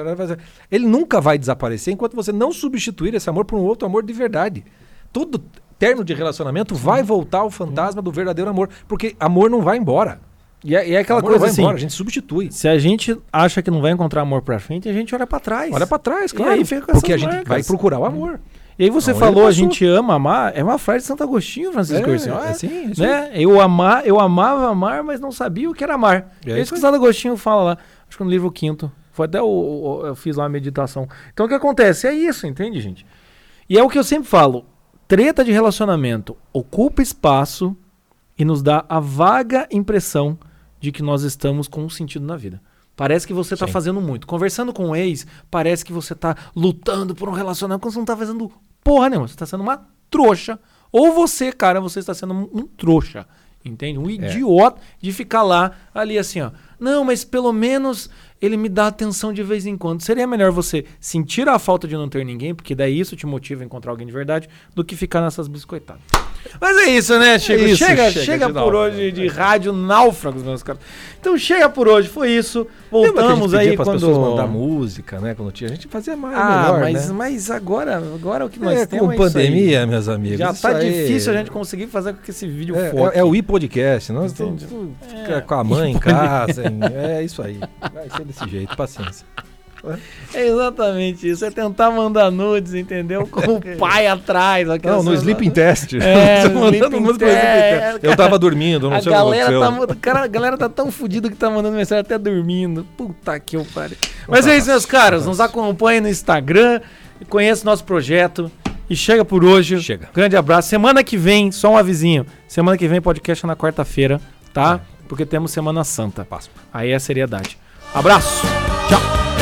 ele nunca vai desaparecer enquanto você não substituir esse amor por um outro amor de verdade. Todo termo de relacionamento vai voltar ao fantasma do verdadeiro amor, porque amor não vai embora. E é, e é aquela amor coisa assim, embora, a gente substitui. se a gente acha que não vai encontrar amor pra frente, a gente olha pra trás. Olha pra trás, claro. porque a gente marcas. vai procurar o amor. E aí você falou, a gente ama amar, é uma frase de Santo Agostinho, Francisco É, Ursinho. é assim, é né? Eu, amar, eu amava amar, mas não sabia o que era amar. É É, isso que. Santo Agostinho fala lá, acho que no livro quinto. Foi até o, o- eu fiz lá a meditação. Então o que acontece? É isso, entende, gente? E é o que eu sempre falo. treta de relacionamento ocupa espaço e nos dá a vaga impressão de que nós estamos com um sentido na vida. Parece que você está fazendo muito. Conversando com o ex, parece que você está lutando por um relacionamento quando você não está fazendo porra nenhuma. Você está sendo uma trouxa. Ou você, cara, você está sendo um, um trouxa. Entende? Um idiota de ficar lá, ali assim, ó. Não, mas pelo menos ele me dá atenção de vez em quando. Seria melhor você sentir a falta de não ter ninguém, porque daí isso te motiva a encontrar alguém de verdade, do que ficar nessas biscoitadas. Mas é isso, né, Chico? isso, chega chega chega por hoje de rádio náufragos, meus caros. Então chega por hoje, foi isso. Voltamos aí quando... pessoas mandar música, né? Quando tinha, a gente fazia mais, Ah, melhor, mas, né? mas agora, agora o que nós É, temos com é pandemia, meus amigos. Já tá aí- difícil a gente conseguir fazer com que esse vídeo É, foque. é, é o e-podcast. Nós estamos É. com a mãe em casa. é isso aí. Vai ser desse jeito, paciência. É exatamente isso. É tentar mandar nudes, entendeu? Com o pai atrás. Não, no Sleeping Test. É, [LAUGHS] mandando música no Sleeping Test. Test. Eu tava dormindo, não A sei o que galera, tá, cara, a galera tá tão fodida que tá mandando mensagem até dormindo. Puta que eu pariu. Mas é isso, meus caros. Nos acompanhem no Instagram, conheça o nosso projeto. E chega por hoje. Chega. Grande abraço. Semana que vem, só um avisinho. Semana que vem, podcast é na quarta-feira, tá? Porque temos Semana Santa. Páscoa. Aí é a seriedade. Abraço. Tchau.